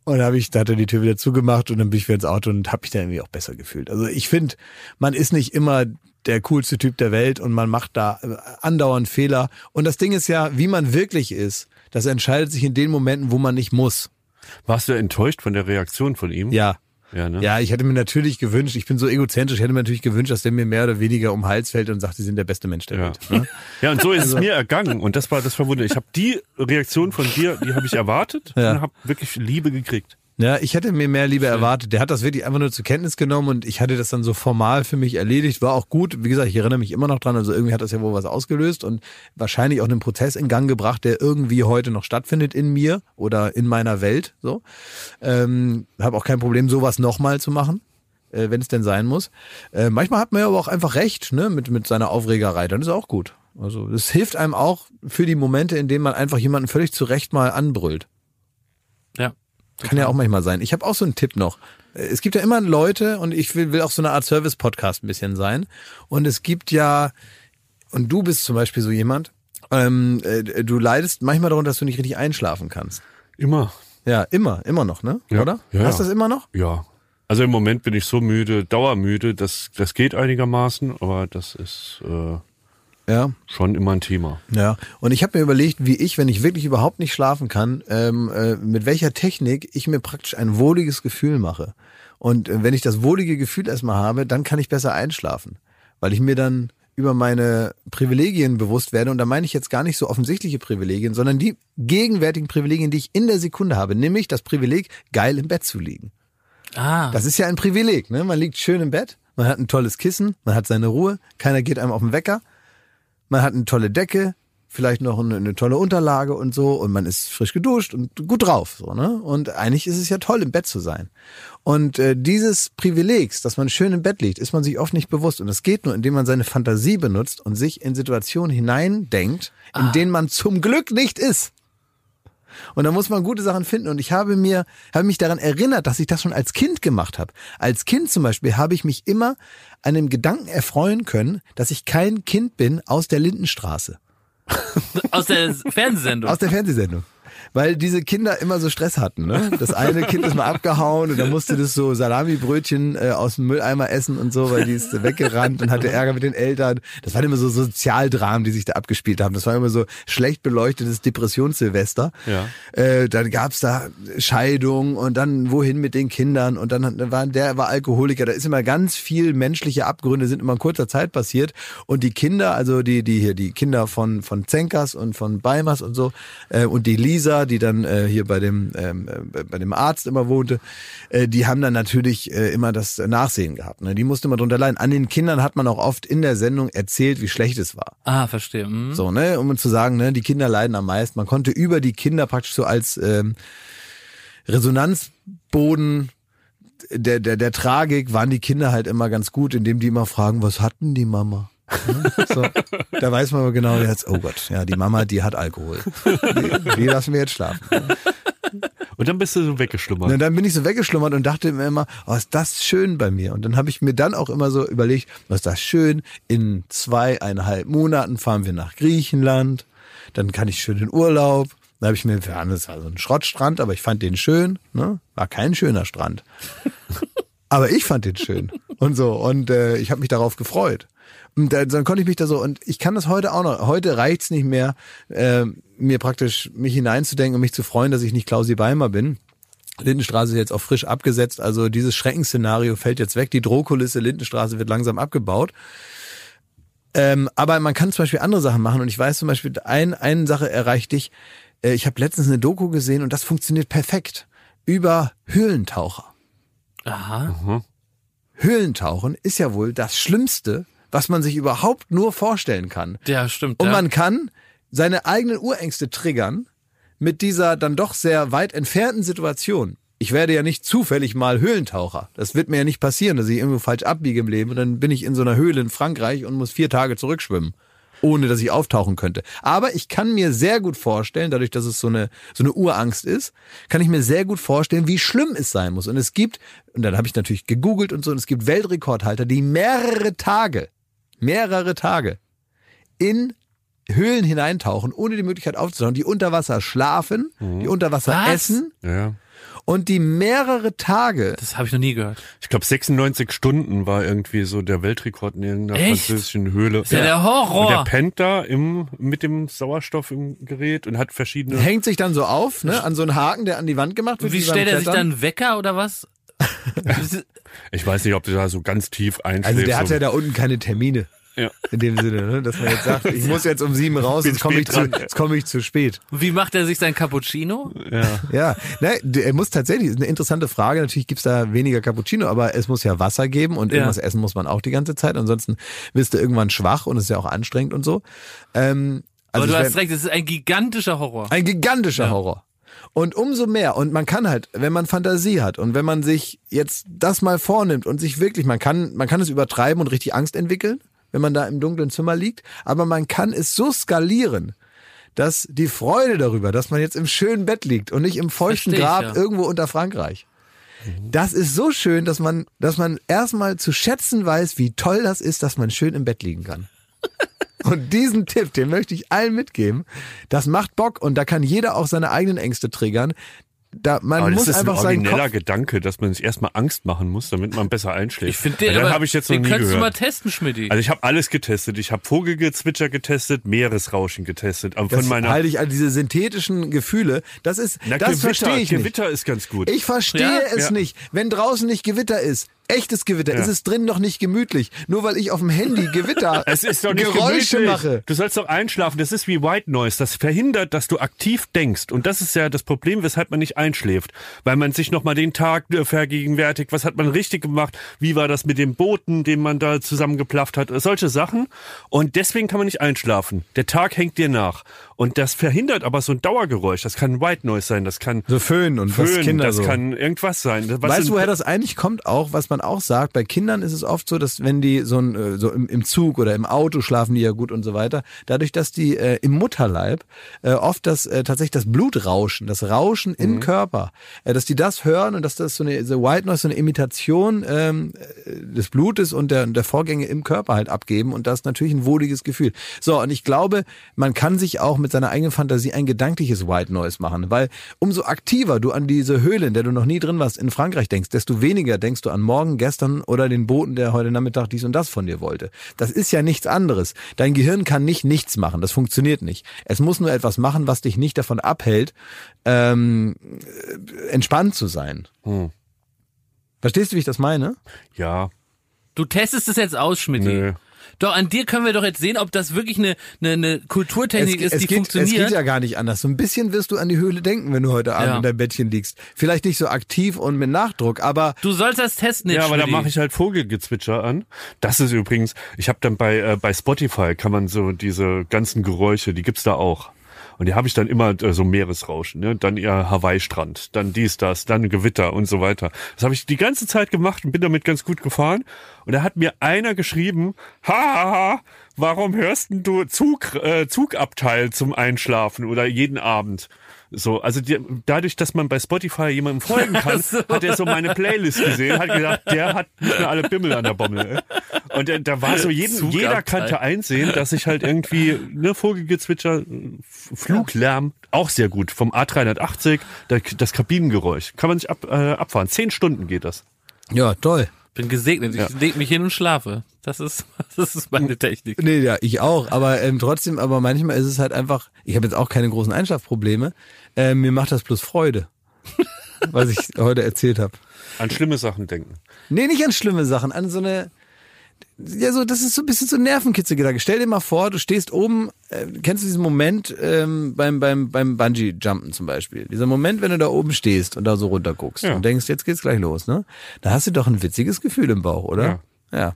Und dann habe ich, da hat er die Tür wieder zugemacht und dann bin ich wieder ins Auto und habe mich dann irgendwie auch besser gefühlt. Also ich finde, man ist nicht immer der coolste Typ der Welt und man macht da äh, andauernd Fehler. Und das Ding ist ja, wie man wirklich ist, das entscheidet sich in den Momenten, wo man nicht muss. Warst du enttäuscht von der Reaktion von ihm? Ja. Ja, ne? Ja, ich hätte mir natürlich gewünscht, ich bin so egozentrisch, ich hätte mir natürlich gewünscht, dass der mir mehr oder weniger um den Hals fällt und sagt, sie sind der beste Mensch der Ja. Welt. Ne? Ja, und so ist Also es mir ergangen. Und das war das Verwundert. Ich habe die Reaktion von dir, die habe ich erwartet Ja. und habe wirklich Liebe gekriegt. Ja, ich hätte mir mehr Liebe erwartet. Der hat das wirklich einfach nur zur Kenntnis genommen und ich hatte das dann so formal für mich erledigt. War auch gut. Wie gesagt, ich erinnere mich immer noch dran. Also irgendwie hat das ja wohl was ausgelöst und wahrscheinlich auch einen Prozess in Gang gebracht, der irgendwie heute noch stattfindet in mir oder in meiner Welt. So, ähm, habe auch kein Problem, sowas nochmal zu machen. Äh, wenn es denn sein muss. Äh, manchmal hat man ja aber auch einfach recht, ne, mit, mit seiner Aufregerei. Dann ist auch gut. Also, das hilft einem auch für die Momente, in denen man einfach jemanden völlig zurecht mal anbrüllt. Ja. Kann ja auch manchmal sein. Ich habe auch so einen Tipp noch. Es gibt ja immer Leute und ich will, will auch so eine Art Service-Podcast ein bisschen sein. Und es gibt ja, und du bist zum Beispiel so jemand, ähm, äh, du leidest manchmal darunter, dass du nicht richtig einschlafen kannst. Immer. Ja, immer, immer noch, ne? Ja. Oder? Ja, Hast du ja. das immer noch? Ja. Also im Moment bin ich so müde, dauermüde, das, das geht einigermaßen, aber das ist äh, Ja. schon immer ein Thema. Ja, und ich habe mir überlegt, wie ich, wenn ich wirklich überhaupt nicht schlafen kann, ähm, äh, mit welcher Technik ich mir praktisch ein wohliges Gefühl mache. Und äh, wenn ich das wohlige Gefühl erstmal habe, dann kann ich besser einschlafen, weil ich mir dann über meine Privilegien bewusst werde. Und da meine ich jetzt gar nicht so offensichtliche Privilegien, sondern die gegenwärtigen Privilegien, die ich in der Sekunde habe, nämlich das Privileg, geil im Bett zu liegen. Ah. Das ist ja ein Privileg, ne? Man liegt schön im Bett, man hat ein tolles Kissen, man hat seine Ruhe, keiner geht einem auf den Wecker, man hat eine tolle Decke, vielleicht noch eine, eine tolle Unterlage und so und man ist frisch geduscht und gut drauf, so, ne? Und eigentlich ist es ja toll, im Bett zu sein. Und äh, dieses Privilegs, dass man schön im Bett liegt, ist man sich oft nicht bewusst. Und das geht nur, indem man seine Fantasie benutzt und sich in Situationen hineindenkt, in denen man zum Glück nicht ist. Und da muss man gute Sachen finden. Und ich habe mir, habe mich daran erinnert, dass ich das schon als Kind gemacht habe. Als Kind zum Beispiel habe ich mich immer an dem Gedanken erfreuen können, dass ich kein Kind bin aus der Lindenstraße, Aus der Fernsehsendung. aus der Fernsehsendung. Weil diese Kinder immer so Stress hatten. Ne? Das eine Kind ist mal abgehauen und dann musste das so Salamibrötchen äh, aus dem Mülleimer essen und so, weil die ist weggerannt und hatte Ärger mit den Eltern. Das waren immer so Sozialdramen, die sich da abgespielt haben. Das war immer so schlecht beleuchtetes Depressionssilvester. Ja. Äh, dann gab's da Scheidung und dann wohin mit den Kindern und dann war der war Alkoholiker. Da ist immer ganz viel menschliche Abgründe sind immer in kurzer Zeit passiert und die Kinder, also die die hier die Kinder von von Zenkers und von Beimers und so äh, und die Lisa, die dann äh, hier bei dem ähm, äh, bei dem Arzt immer wohnte, äh, die haben dann natürlich äh, immer das Nachsehen gehabt. Ne? Die musste man drunter leiden. An den Kindern hat man auch oft in der Sendung erzählt, wie schlecht es war. ah, verstehe. Hm. So, ne, um zu sagen, ne, die Kinder leiden am meisten. Man konnte über die Kinder praktisch so als ähm, Resonanzboden der, der, der Tragik waren die Kinder halt immer ganz gut, indem die immer fragen, was hatten die Mama? Ne? So, da weiß man aber genau jetzt, oh Gott, ja, die Mama, die hat Alkohol. Die, die lassen wir jetzt schlafen. Und dann bist du so weggeschlummert. Und dann bin ich so weggeschlummert und dachte mir immer, oh, ist das schön bei mir. Und dann habe ich mir dann auch immer so überlegt, was ist das schön, in zweieinhalb Monaten fahren wir nach Griechenland, dann kann ich schön in Urlaub. Da habe ich mir, ja, das war so ein Schrottstrand, aber ich fand den schön, ne? War kein schöner Strand. aber ich fand den schön und so und äh, ich habe mich darauf gefreut. Und da, dann konnte ich mich da so, und ich kann das heute auch noch, heute reicht's nicht mehr, äh, mir praktisch mich hineinzudenken und mich zu freuen, dass ich nicht Klausi Beimer bin. Lindenstraße ist jetzt auch frisch abgesetzt, also dieses Schreckensszenario fällt jetzt weg, die Drohkulisse Lindenstraße wird langsam abgebaut. Ähm, aber man kann zum Beispiel andere Sachen machen und ich weiß zum Beispiel, ein, eine Sache erreicht dich. Äh, ich habe letztens eine Doku gesehen und das funktioniert perfekt. Über Höhlentaucher. Aha. Höhlentauchen ist ja wohl das Schlimmste, was man sich überhaupt nur vorstellen kann. Ja, stimmt. Und ja. man kann seine eigenen Urängste triggern mit dieser dann doch sehr weit entfernten Situation. Ich werde ja nicht zufällig mal Höhlentaucher. Das wird mir ja nicht passieren, dass ich irgendwo falsch abbiege im Leben und dann bin ich in so einer Höhle in Frankreich und muss vier Tage zurückschwimmen, ohne dass ich auftauchen könnte. Aber ich kann mir sehr gut vorstellen, dadurch, dass es so eine, so eine Urangst ist, kann ich mir sehr gut vorstellen, wie schlimm es sein muss. Und es gibt, und dann habe ich natürlich gegoogelt und so, und es gibt Weltrekordhalter, die mehrere Tage, mehrere Tage in Höhlen hineintauchen, ohne die Möglichkeit aufzutauchen, die unter Wasser schlafen, die unter Wasser Was? essen Ja. und die mehrere Tage. Das habe ich noch nie gehört. Ich glaube 96 Stunden war irgendwie so der Weltrekord in irgendeiner Echt? französischen Höhle. Ist ja, der Und Horror. der pennt da im, mit dem Sauerstoff im Gerät und hat verschiedene. Hängt sich dann so auf, ne, an so einen Haken, der an die Wand gemacht wird. Wie beim stellt er sich dann Wecker oder was? Ich weiß nicht, ob du da so ganz tief einschläfst. Also der hat ja da unten keine Termine. Ja. In dem Sinne, ne? dass man jetzt sagt, ich muss jetzt um sieben raus, jetzt komme ich, zu, jetzt komm ich zu spät. Wie macht er sich sein Cappuccino? ja. Ja, ne, er muss tatsächlich, ist eine interessante Frage, natürlich gibt's da weniger Cappuccino, aber es muss ja Wasser geben und Ja. irgendwas essen muss man auch die ganze Zeit, ansonsten wirst du irgendwann schwach und es ist ja auch anstrengend und so. Ähm, also Aber du hast recht, das ist ein gigantischer Horror. Ein gigantischer Horror. Und umso mehr, und man kann halt, wenn man Fantasie hat und wenn man sich jetzt das mal vornimmt und sich wirklich, man kann, man kann es übertreiben und richtig Angst entwickeln, wenn man da im dunklen Zimmer liegt, aber man kann es so skalieren, dass die Freude darüber, dass man jetzt im schönen Bett liegt und nicht im feuchten Versteh ich, Grab ja. irgendwo unter Frankreich. Das ist so schön, dass man, dass man erstmal zu schätzen weiß, wie toll das ist, dass man schön im Bett liegen kann. Und diesen Tipp, den möchte ich allen mitgeben. Das macht Bock und da kann jeder auch seine eigenen Ängste triggern. Da, man Aber das muss ist ein einfach seinen origineller Kopf. Gedanke, dass man sich erstmal Angst machen muss, damit man besser einschläft. Ich finde den, aber habe ich jetzt noch den nie könntest du mal gehört. testen, Schmidti. Also ich habe alles getestet. Ich habe Vogelgezwitscher getestet, Meeresrauschen getestet. Aber Das von meiner halte ich an diese synthetischen Gefühle. Das ist, Na, das Gewitter, verstehe ich nicht. Gewitter ist ganz gut. Ich verstehe Ja? es Ja. nicht. Wenn draußen nicht Gewitter ist, echtes Gewitter, Ja. ist es drin noch nicht gemütlich. Nur weil ich auf dem Handy Gewitter es ist doch nicht Geräusche gemütlich. mache. Du sollst doch einschlafen. Das ist wie White Noise. Das verhindert, dass du aktiv denkst. Und das ist ja das Problem, weshalb man nicht einschläft. Weil man sich nochmal den Tag äh, vergegenwärtigt. Was hat man richtig gemacht? Wie war das mit dem Booten, den man da zusammengeplafft hat? Solche Sachen. Und deswegen kann man nicht einschlafen. Der Tag hängt dir nach. Und das verhindert aber so ein Dauergeräusch. Das kann White Noise sein. Das kann So Föhn und Föhn, Kinder das so. kann irgendwas sein. Was weißt du, woher das eigentlich kommt auch, was man auch sagt? Bei Kindern ist es oft so, dass wenn die so, ein, äh, so im, im Zug oder im Auto schlafen die ja gut und so weiter, dadurch, dass die äh, im Mutterleib äh, oft das äh, tatsächlich das Blutrauschen, das Rauschen im Körper, äh, dass die das hören und dass das so eine so White Noise, so eine Imitation ähm, äh, des Blutes und der, der Vorgänge im Körper halt abgeben und das ist natürlich ein wohliges Gefühl. So, und ich glaube, man kann sich auch mit seiner eigenen Fantasie ein gedankliches White Noise machen, weil umso aktiver du an diese Höhle, in der du noch nie drin warst, in Frankreich denkst, desto weniger denkst du an morgen, gestern oder den Boten, der heute Nachmittag dies und das von dir wollte. Das ist ja nichts anderes. Dein Gehirn kann nicht nichts machen, das funktioniert nicht. Es muss nur etwas machen, was dich nicht davon abhält, ähm, äh, entspannt zu sein. Verstehst du, wie ich das meine? Ja, Du testest es jetzt aus, Schmidti. nö. Doch, an dir können wir doch jetzt sehen, ob das wirklich eine, eine, eine Kulturtechnik ist, die geht, funktioniert. es geht ja gar nicht anders. So ein bisschen wirst du an die Höhle denken, wenn du heute Abend Ja. in deinem Bettchen liegst. Vielleicht nicht so aktiv und mit Nachdruck, aber du sollst das testen jetzt, Ja, aber da mache ich halt Vogelgezwitscher an. Das ist übrigens, ich habe dann bei äh, bei Spotify kann man so diese ganzen Geräusche, die gibt's da auch. Und die habe ich dann immer äh, so Meeresrauschen, ne? dann eher Hawaii-Strand, dann dies, das, dann Gewitter und so weiter. Das habe ich die ganze Zeit gemacht und bin damit ganz gut gefahren. Und da hat mir einer geschrieben, haha, warum hörst denn du Zug, äh, Zugabteil zum Einschlafen oder jeden Abend? So, also die, dadurch, dass man bei Spotify jemandem folgen kann, hat er so meine Playlist gesehen, hat gedacht, der hat nicht mehr alle Bimmel an der Bommel. ey. Und äh, da war so jeden, jeder kannte einsehen, dass ich halt irgendwie ne Vogelgezwitscher, Fluglärm auch sehr gut vom A380, da- das Kabinengeräusch kann man sich ab, äh, abfahren. Zehn Stunden geht das. ja, toll. Bin gesegnet. Ich leg mich hin und schlafe. Das ist, das ist meine Technik. Nee, ja, ich auch. Aber ähm, trotzdem, aber manchmal ist es halt einfach, ich habe jetzt auch keine großen Einschlafprobleme. Ähm, mir macht das bloß Freude. was ich heute erzählt habe. An schlimme Sachen denken. Nee, nicht an schlimme Sachen, an so eine. Ja, so, das ist so ein bisschen so Nervenkitzelgedanke. Stell dir mal vor, du stehst oben, äh, kennst du diesen Moment ähm, beim, beim, beim Bungee-Jumpen zum Beispiel? Dieser Moment, wenn du da oben stehst und da so runter guckst Ja. und denkst, jetzt geht's gleich los, ne? Da hast du doch ein witziges Gefühl im Bauch, oder? Ja. Ja.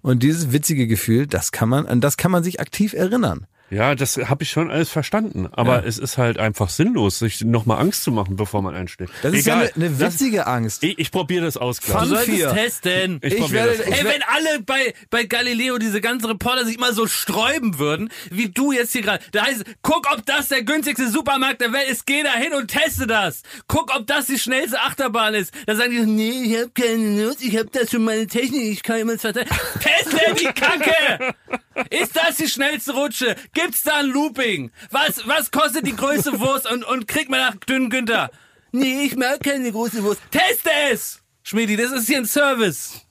Und dieses witzige Gefühl, das kann man, an das kann man sich aktiv erinnern. Ja, das habe ich schon alles verstanden. Aber Ja. es ist halt einfach sinnlos, sich nochmal Angst zu machen, bevor man einschlägt. Das ist Egal. ja eine, eine Das- witzige Angst. Ich, ich probiere das aus, Du Klaus. Fun solltest vier. testen. Ich, Ich werde- das. Ey, wenn alle bei, bei Galileo diese ganzen Reporter sich mal so sträuben würden, wie du jetzt hier gerade. Da heißt, es, guck, ob das der günstigste Supermarkt der Welt ist, geh da hin und teste das. Guck, ob das die schnellste Achterbahn ist. Da sagen die, nee, ich hab keine Lust, ich hab das schon meine Technik, ich kann immer zwei Teste die Kacke! Ist das die schnellste Rutsche? Gibt's da ein Looping? Was, was kostet die größte Wurst und, und kriegt man nach dünnen Günther? Nee, ich mag keine große Wurst. Teste es! Schmidi, das ist hier ein Service.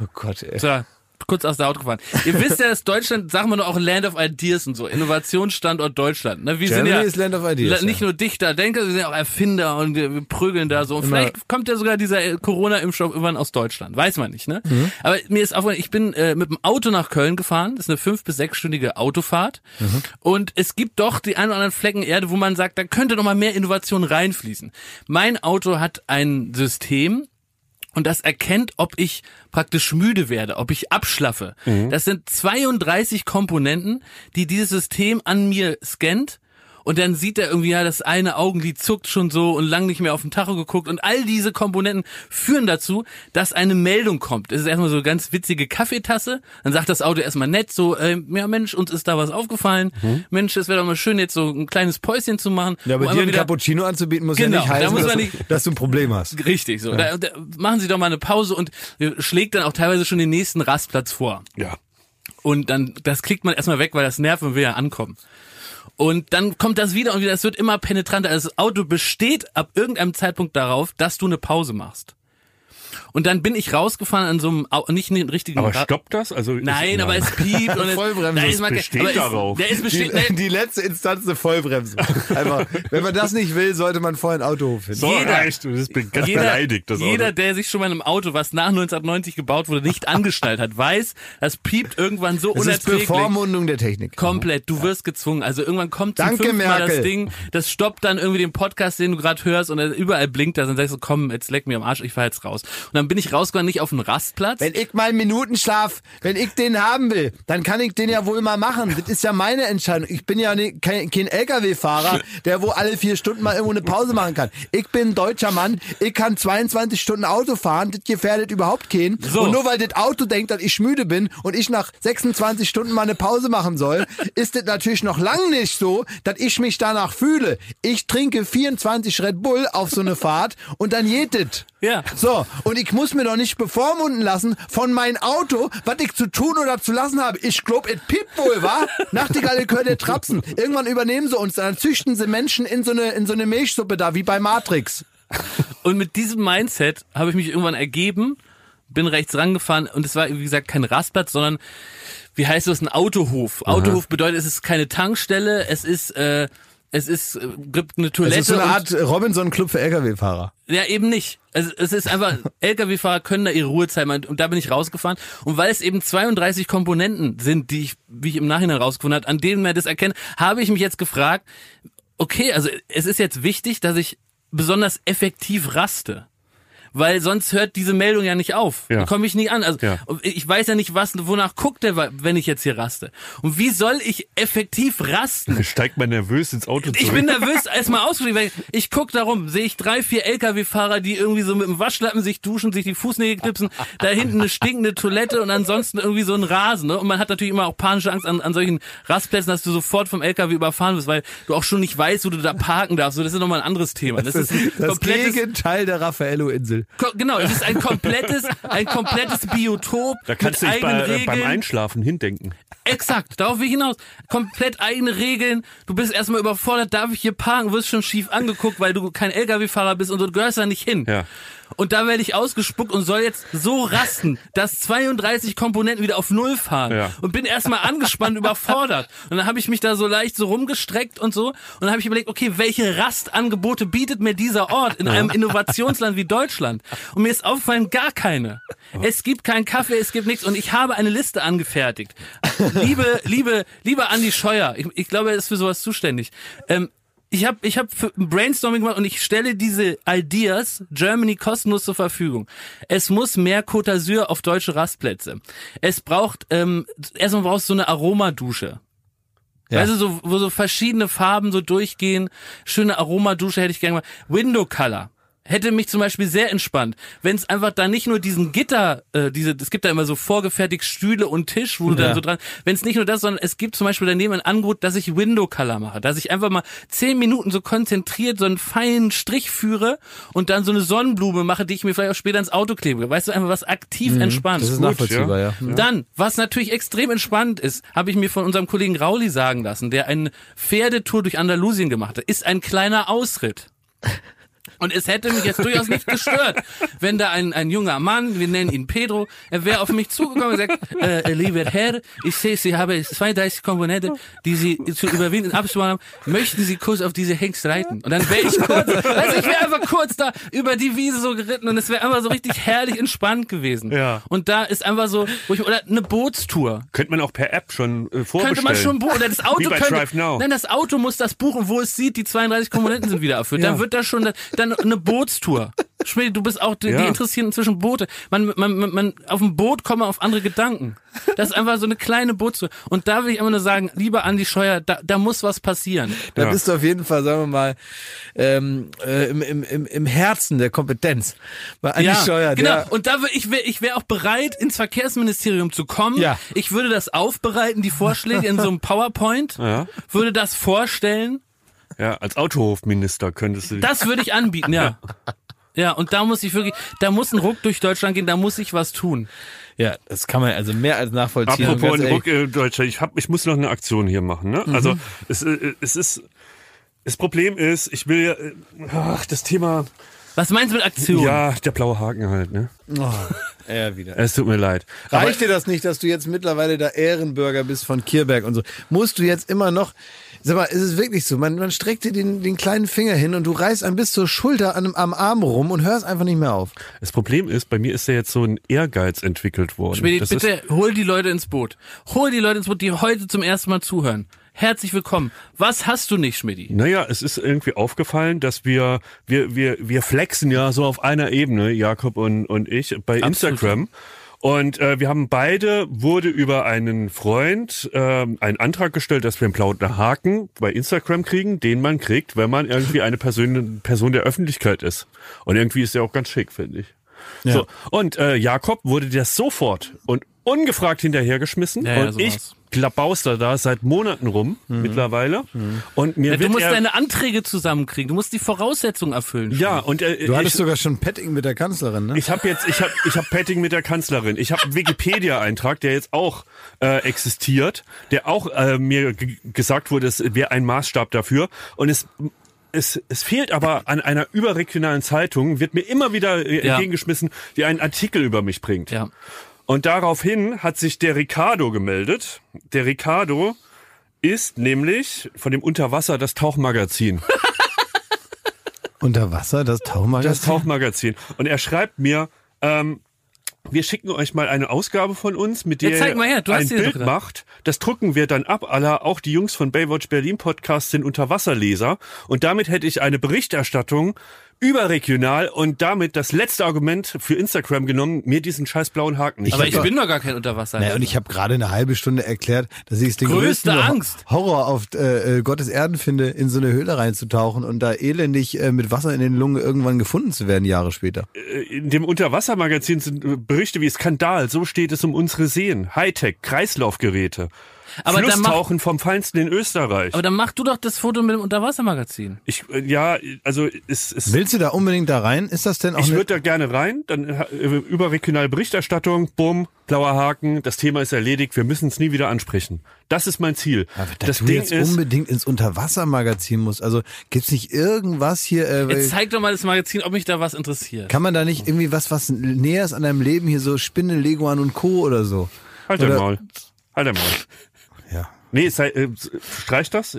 Oh Gott, ey. So, kurz aus der Auto gefahren. Ihr wisst ja, dass Deutschland, sagen wir doch auch Land of Ideas und so, Innovationsstandort Deutschland. Ne? Wir Germany sind ja is Land of Ideas, nicht nur Dichter, Denker, wir sind ja auch Erfinder und wir prügeln da so. Und Immer- vielleicht kommt ja sogar dieser äh, Corona-Impfstoff irgendwann aus Deutschland. Weiß man nicht, ne? Mhm. Aber mir ist aufgefallen, ich bin äh, mit dem Auto nach Köln gefahren. Das ist eine fünf- bis sechsstündige Autofahrt. Mhm. Und es gibt doch die ein oder anderen Flecken Erde, wo man sagt, da könnte noch mal mehr Innovation reinfließen. Mein Auto hat ein System, und das erkennt, ob ich praktisch müde werde, ob ich abschlaffe. Das sind 32 Komponenten, die dieses System an mir scannt. Und dann sieht er irgendwie, ja, das eine Augenlid zuckt schon so und lang nicht mehr auf den Tacho geguckt. Und all diese Komponenten führen dazu, dass eine Meldung kommt. Es ist erstmal so eine ganz witzige Kaffeetasse. Dann sagt das Auto erstmal nett so, ähm, ja Mensch, uns ist da was aufgefallen. Mensch, es wäre doch mal schön, jetzt so ein kleines Päuschen zu machen. Ja, aber dir ein wieder- Cappuccino anzubieten, muss Genau, ja nicht da heißen, muss dass, man du, nicht- dass du ein Problem hast. Richtig, so. Da, da machen Sie doch mal eine Pause und äh, schlägt dann auch teilweise schon den nächsten Rastplatz vor. Ja. Und dann, das klickt man erstmal weg, weil das nervt und will ja ankommen. Und dann kommt das wieder und wieder, es wird immer penetranter. Also das Auto besteht ab irgendeinem Zeitpunkt darauf, dass du eine Pause machst. Und dann bin ich rausgefahren an so einem, nicht einen richtigen Aber stoppt das? Also Nein, aber es piept und es, Vollbremse, da ist man, besteht aber darauf. Der ist Die, besteht, ne, die letzte Instanz eine Vollbremse. Einfach, wenn man das nicht will, sollte man vorher einen Autohof finden. so jeder- reicht. Du bist ganz jeder, beleidigt. Das jeder, Auto. der sich schon mal in einem Auto, was nach 1990 gebaut wurde, nicht angeschnallt hat, weiß, das piept irgendwann so Das ist unerträglich. Bevormundung der Technik. Komplett, du wirst gezwungen. Also irgendwann kommt zum Danke, Mal das. Ding, das stoppt dann irgendwie den Podcast, den du gerade hörst und dann überall blinkt das und dann sagst du, komm, jetzt leck mir am Arsch, ich fahr jetzt raus. Und dann bin ich rausgegangen, nicht auf den Rastplatz. Wenn ich mal einen Minutenschlaf, wenn ich den haben will, dann kann ich den ja wohl mal machen. Das ist ja meine Entscheidung. Ich bin ja ne, kein, kein LKW-Fahrer, der wo alle vier Stunden mal irgendwo eine Pause machen kann. Ich bin ein deutscher Mann, ich kann 22 Stunden Auto fahren, das gefährdet überhaupt keinen. So. Und nur weil das Auto denkt, dass ich müde bin und ich nach 26 Stunden mal eine Pause machen soll, ist das natürlich noch lang nicht so, dass ich mich danach fühle. Ich trinke 24 Red Bull auf so eine Fahrt und dann das. Ja. So, und ich muss mir doch nicht bevormunden lassen von meinem Auto, was ich zu tun oder zu lassen habe. Ich glaub, es piept wohl, wa? Nachtigalle gehört der Trapsen. Irgendwann übernehmen sie uns, dann züchten sie Menschen in so eine, in so eine Milchsuppe da, wie bei Matrix. Und mit diesem Mindset habe ich mich irgendwann ergeben, bin rechts rangefahren und es war, wie gesagt, kein Rastplatz, sondern, wie heißt das, ein Autohof. Autohof bedeutet, es ist keine Tankstelle, es ist, äh, es ist, äh, gibt eine Toilette. ist so eine Art Robinson-Club für LKW-Fahrer. Ja, eben nicht. Also es ist einfach, Lkw-Fahrer können da ihre Ruhezeit machen und da bin ich rausgefahren. Und weil es eben 32 Komponenten sind, die ich, wie ich im Nachhinein rausgefunden habe, an denen man das erkennt, habe ich mich jetzt gefragt, okay, also es ist jetzt wichtig, dass ich besonders effektiv raste. Weil sonst hört diese Meldung ja nicht auf. Ja. Da komme ich nie an. Also Ja. ich weiß ja nicht, was, wonach guckt der, wenn ich jetzt hier raste. Und wie soll ich effektiv rasten? Steigt man nervös ins Auto zurück. Ich bin nervös, erstmal ausgestiegen, weil ich guck darum, sehe ich drei, vier LKW-Fahrer, die irgendwie so mit dem Waschlappen sich duschen, sich die Fußnägel knipsen, da hinten eine stinkende Toilette und ansonsten irgendwie so ein Rasen. Ne? Und man hat natürlich immer auch panische Angst an, an solchen Rastplätzen, dass du sofort vom LKW überfahren wirst, weil du auch schon nicht weißt, wo du da parken darfst. So, das ist nochmal ein anderes Thema. Das, ist ein Das Gegenteil der Raffaello-Insel. Ko- Genau, es ist ein komplettes, ein komplettes Biotop Da kannst du dich bei, Regeln. beim Einschlafen hindenken. Exakt, darauf will ich hinaus. Komplett eigene Regeln. Du bist erstmal überfordert, darf ich hier parken, wirst schon schief angeguckt, weil du kein LKW-Fahrer bist und du gehörst da nicht hin. Ja. Und da werde ich ausgespuckt und soll jetzt so rasten, dass 32 Komponenten wieder auf Null fahren. Ja. Und bin erstmal angespannt, überfordert. Und dann habe ich mich da so leicht so rumgestreckt und so. Und dann habe ich überlegt, okay, welche Rastangebote bietet mir dieser Ort in einem Innovationsland wie Deutschland? Und mir ist aufgefallen, gar keine. Es gibt keinen Kaffee, es gibt nichts. Und ich habe eine Liste angefertigt. Liebe, liebe, liebe Andi Scheuer, ich, ich glaube, er ist für sowas zuständig. Ähm, ich habe ich hab für ein Brainstorming gemacht und ich stelle diese Ideas Germany kostenlos zur Verfügung. Es muss mehr Côte d'Azur auf deutsche Rastplätze. Es braucht, ähm, erstmal brauchst du so eine Aromadusche. Ja. Weißt du, so, wo so verschiedene Farben so durchgehen. Schöne Aromadusche hätte ich gerne mal. Window Color. Hätte mich zum Beispiel sehr entspannt, wenn es einfach da nicht nur diesen Gitter, äh, diese, es gibt da immer so vorgefertigt Stühle und Tisch, wo du Ja. dann so dran, wenn es nicht nur das, sondern es gibt zum Beispiel daneben ein Angebot, dass ich Window Color mache, dass ich einfach mal zehn Minuten so konzentriert so einen feinen Strich führe und dann so eine Sonnenblume mache, die ich mir vielleicht auch später ins Auto klebe. Weißt du, einfach was aktiv entspannt. Das ist nachvollziehbar, ja. Dann, was natürlich extrem entspannt ist, habe ich mir von unserem Kollegen Rauli sagen lassen, der eine Pferdetour durch Andalusien gemacht hat, ist ein kleiner Ausritt. Und es hätte mich jetzt durchaus nicht gestört, wenn da ein, ein junger Mann, wir nennen ihn Pedro, er wäre auf mich zugekommen und gesagt, äh, lieber Herr, ich sehe, Sie haben 32 Komponenten, die Sie zu überwinden abzubauen haben. Möchten Sie kurz auf diese Hengst reiten? Und dann wäre ich kurz, also ich wäre einfach kurz da über die Wiese so geritten und es wäre einfach so richtig herrlich entspannt gewesen. Ja. Und da ist einfach so, wo ich, oder eine Bootstour. Könnte man auch per App schon äh, vorbestellen. Könnte man schon buchen. Oder das Auto könnte. Nein, das Auto muss das buchen, wo es sieht, die 32 Komponenten sind wieder erfüllt. Dann wird das schon, dann eine Bootstour. Schmidt, du bist auch, die, Ja. die interessieren inzwischen Boote. Man, man, man, man, auf dem Boot kommt man auf andere Gedanken. Das ist einfach so eine kleine Bootstour. Und da will ich immer nur sagen, lieber Andi Scheuer, da, da muss was passieren. Da Ja. bist du auf jeden Fall, sagen wir mal, ähm, äh, im, im, im, im Herzen der Kompetenz. Bei Andi Scheuer, genau. der, Und da wär, ich wäre ich wär auch bereit, ins Verkehrsministerium zu kommen. Ja. Ich würde das aufbereiten, die Vorschläge in so einem PowerPoint. Ja. Würde das vorstellen. Ja, als Autohofminister könntest du. Das würde ich anbieten, ja. Ja, und da muss ich wirklich, da muss ein Ruck durch Deutschland gehen, da muss ich was tun. ja, das kann man also mehr als nachvollziehen. Apropos ein. Ruck, äh, Deutscher, ich hab, ich muss noch eine Aktion hier machen. Ne? Also es, äh, es ist, das Problem ist, ich will ja, äh, ach, das Thema, Was meinst du mit Aktion? ja, der blaue Haken halt. Ne, Ja, wieder. es tut mir leid. Aber Reicht dir das nicht, dass du jetzt mittlerweile der Ehrenbürger bist von Kierberg und so? Musst du jetzt immer noch, sag mal, ist es wirklich so, man, man streckt dir den, den kleinen Finger hin und du reißt ein bis zur Schulter an, am Arm rum und hörst einfach nicht mehr auf. das Problem ist, bei mir ist ja jetzt so ein Ehrgeiz entwickelt worden. Schmidi, das bitte Ist, hol die Leute ins Boot. Hol die Leute ins Boot, die heute zum ersten Mal zuhören. Herzlich willkommen. Was hast du nicht, Schmidi? naja, es ist irgendwie aufgefallen, dass wir, wir, wir, wir flexen ja so auf einer Ebene, Jakob und, und ich, bei Instagram. Und äh, wir haben beide, wurde über einen Freund ähm, einen Antrag gestellt, dass wir einen blauen Haken bei Instagram kriegen, den man kriegt, wenn man irgendwie eine Person, Person der Öffentlichkeit ist. Und irgendwie ist der auch ganz schick, finde ich. So, und äh, Jakob wurde das sofort und ungefragt hinterhergeschmissen. Ja, ja, und so ich war's. Klabauster da seit Monaten rum mittlerweile. Und mir Ja, du musst er, deine Anträge zusammenkriegen. Du musst die Voraussetzungen erfüllen. ja, und äh, Du hattest ich, sogar schon Petting mit der Kanzlerin, ne? ich habe jetzt, ich habe, ich habe Petting mit der Kanzlerin. Ich habe einen Wikipedia-Eintrag, der jetzt auch äh, existiert, der auch äh, mir gesagt wurde, es wäre ein Maßstab dafür. Und es es, es fehlt aber an einer überregionalen Zeitung, wird mir immer wieder äh, Ja. entgegengeschmissen, die einen Artikel über mich bringt. Ja. Und daraufhin hat sich der Ricardo gemeldet. Der Ricardo ist nämlich von dem Unterwasser das Tauchmagazin. Unter Wasser, das Tauchmagazin? Das Tauchmagazin. Und er schreibt mir, ähm, wir schicken euch mal eine Ausgabe von uns, mit der Ja, her, ein Bild da. macht. Das drucken wir dann ab. Aller, auch die Jungs von Baywatch Berlin Podcast sind Unterwasserleser. Und damit hätte ich eine Berichterstattung überregional und damit das letzte Argument für Instagram genommen, mir diesen scheiß blauen Haken nicht Aber ich geben. bin doch gar kein Unterwasser. Naja, und ich habe gerade eine halbe Stunde erklärt, dass ich es den Größte größten Angst. Horror auf äh, äh, Gottes Erden finde, in so eine Höhle reinzutauchen und da elendig äh, mit Wasser in den Lungen irgendwann gefunden zu werden, Jahre später. in dem Unterwassermagazin sind äh, Berichte wie Skandal, so steht es um unsere Seen, Hightech, Kreislaufgeräte. Aber dann mach, Flusstauchen vom Feinsten in Österreich. aber dann mach du doch das Foto mit dem Unterwassermagazin. Ich, äh, ja, also es, es Willst du da unbedingt da rein? Ist das denn auch Ich würde da gerne rein, dann äh, überregionale Berichterstattung, bumm, blauer Haken, das Thema ist erledigt, wir müssen es nie wieder ansprechen. Das ist mein Ziel. Aber dass das du Ding jetzt ist, unbedingt ins Unterwassermagazin musst. Also gibt's nicht irgendwas hier? Äh, Jetzt zeig doch mal das Magazin, ob mich da was interessiert. kann man da nicht irgendwie was, was näher ist an deinem Leben hier so Spinne, Leguan und Co. oder so? halt dein oder- Maul. Halt dein Maul. Ja. Nee, sei, äh, streich das,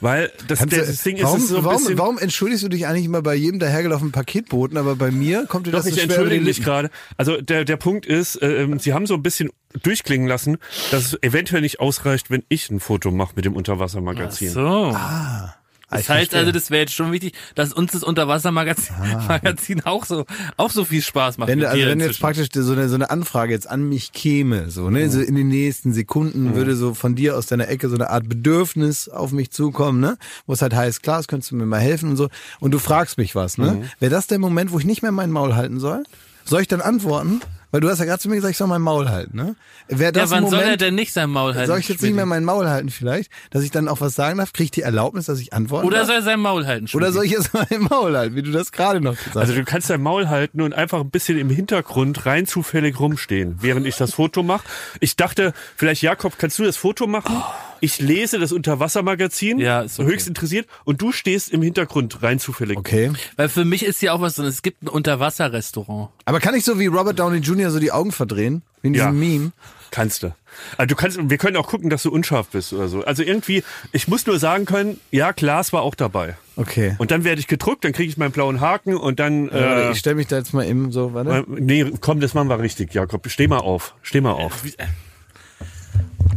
weil das, du- das Ding warum, ist es so ein warum, bisschen... warum entschuldigst du dich eigentlich immer bei jedem dahergelaufenen Paketboten, aber bei mir kommt dir Doch, das so ich schwer über entschuldige mich gerade. Also der, der Punkt ist, äh, ähm, Sie haben so ein bisschen durchklingen lassen, dass es eventuell nicht ausreicht, wenn ich ein Foto mache mit dem Unterwassermagazin. So. Ah, Das heißt verstehe. also, das wäre jetzt schon wichtig, dass uns das Unterwassermagazin Magazin auch so auch so viel Spaß macht. Wenn, also wenn jetzt praktisch so eine, so eine Anfrage jetzt an mich käme, so, ne, so in den nächsten Sekunden würde so von dir aus deiner Ecke so eine Art Bedürfnis auf mich zukommen, ne, wo es halt heißt, klar, das könntest du mir mal helfen und so, und du fragst mich was, ne, wäre das der Moment, wo ich nicht mehr mein Maul halten soll? Soll ich dann antworten? Weil du hast ja gerade zu mir gesagt, ich soll mein Maul halten, ne? Wäre ja, das ein wann soll er Moment, denn nicht sein Maul halten? soll ich jetzt nicht Schmidti? mehr mein Maul halten vielleicht, dass ich dann auch was sagen darf? Kriege ich die Erlaubnis, dass ich antworten Oder darf? soll er sein Maul halten? Oder Schmidti? soll ich jetzt mein Maul halten, wie du das gerade noch gesagt hast? Also du kannst dein Maul halten und einfach ein bisschen im Hintergrund rein zufällig rumstehen, während ich das Foto mache. Ich dachte, vielleicht Jakob, kannst du das Foto machen? Ich lese das Unterwassermagazin, Ja, ist okay. höchst interessiert, und du stehst im Hintergrund rein zufällig. okay. Weil für mich ist ja auch was drin. Es gibt ein Unterwasserrestaurant. Aber kann ich so wie Robert Downey Jr. so die Augen verdrehen? Wie in Ja. diesem Meme? Kannst du. Also du kannst, wir können auch gucken, dass du unscharf bist oder so. Also irgendwie, ich muss nur sagen können, ja, Glas war auch dabei. Okay. Und dann werde ich gedruckt, dann kriege ich meinen blauen Haken und dann. Äh, ich stelle mich da jetzt mal eben so, warte. äh, nee, komm, das machen wir richtig, Jakob. Steh mal auf. Steh mal auf.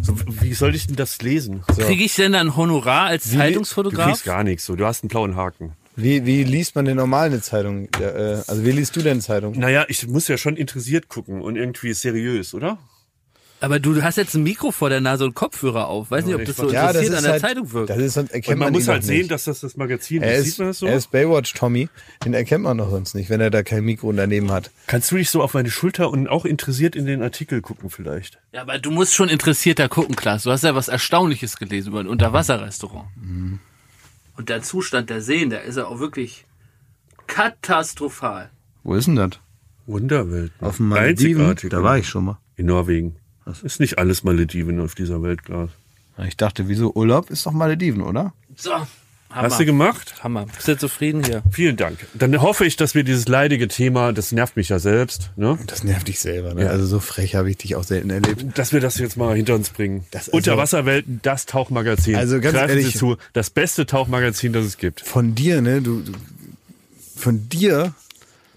So, wie soll ich denn das lesen? So. Kriege ich denn dann Honorar als Du kriegst Zeitungsfotograf? gar nichts. So, du hast einen blauen Haken. Wie, wie liest man denn normal eine Zeitung? Ja, äh, also wie liest du denn Zeitung? Naja, ich muss ja schon interessiert gucken und irgendwie seriös, oder? Aber du hast jetzt ein Mikro vor der Nase und Kopfhörer auf. Weiß nicht, ob das so weiß- interessiert an der halt, Zeitung wirkt. Das ist, erkennt Und man, man, muss halt sehen, dass das das Magazin er ist. Sieht man das so? er ist Baywatch Tommy. Den erkennt man doch sonst nicht, wenn er da kein Mikro daneben hat. Kannst du dich so auf meine Schulter und auch interessiert in den Artikel gucken vielleicht? Ja, aber du musst schon interessierter gucken, Klaas. Du hast ja was Erstaunliches gelesen über ein Unterwasserrestaurant. Mhm. Und der Zustand der Seen, der ist ja auch wirklich katastrophal. Wo ist denn das? Wunderwelt. ne? Auf dem? Einzigartig. Da war ich schon mal. In Norwegen. Das ist nicht alles Malediven auf dieser Welt, Glas. Ich dachte, wieso Urlaub ist doch Malediven, oder? So, Hammer. Hast du gemacht? Hammer. Bist du zufrieden hier? Vielen Dank. Dann hoffe ich, dass wir dieses leidige Thema, das nervt mich ja selbst, ne? Das nervt dich selber, ne? Ja. Also so frech habe ich dich auch selten erlebt. dass wir das jetzt mal hinter uns bringen. Das also- Unterwasserwelten, das Tauchmagazin. Also ganz Greifen ehrlich- Sie zu, das beste Tauchmagazin, das es gibt. Von dir, ne? Du, du von dir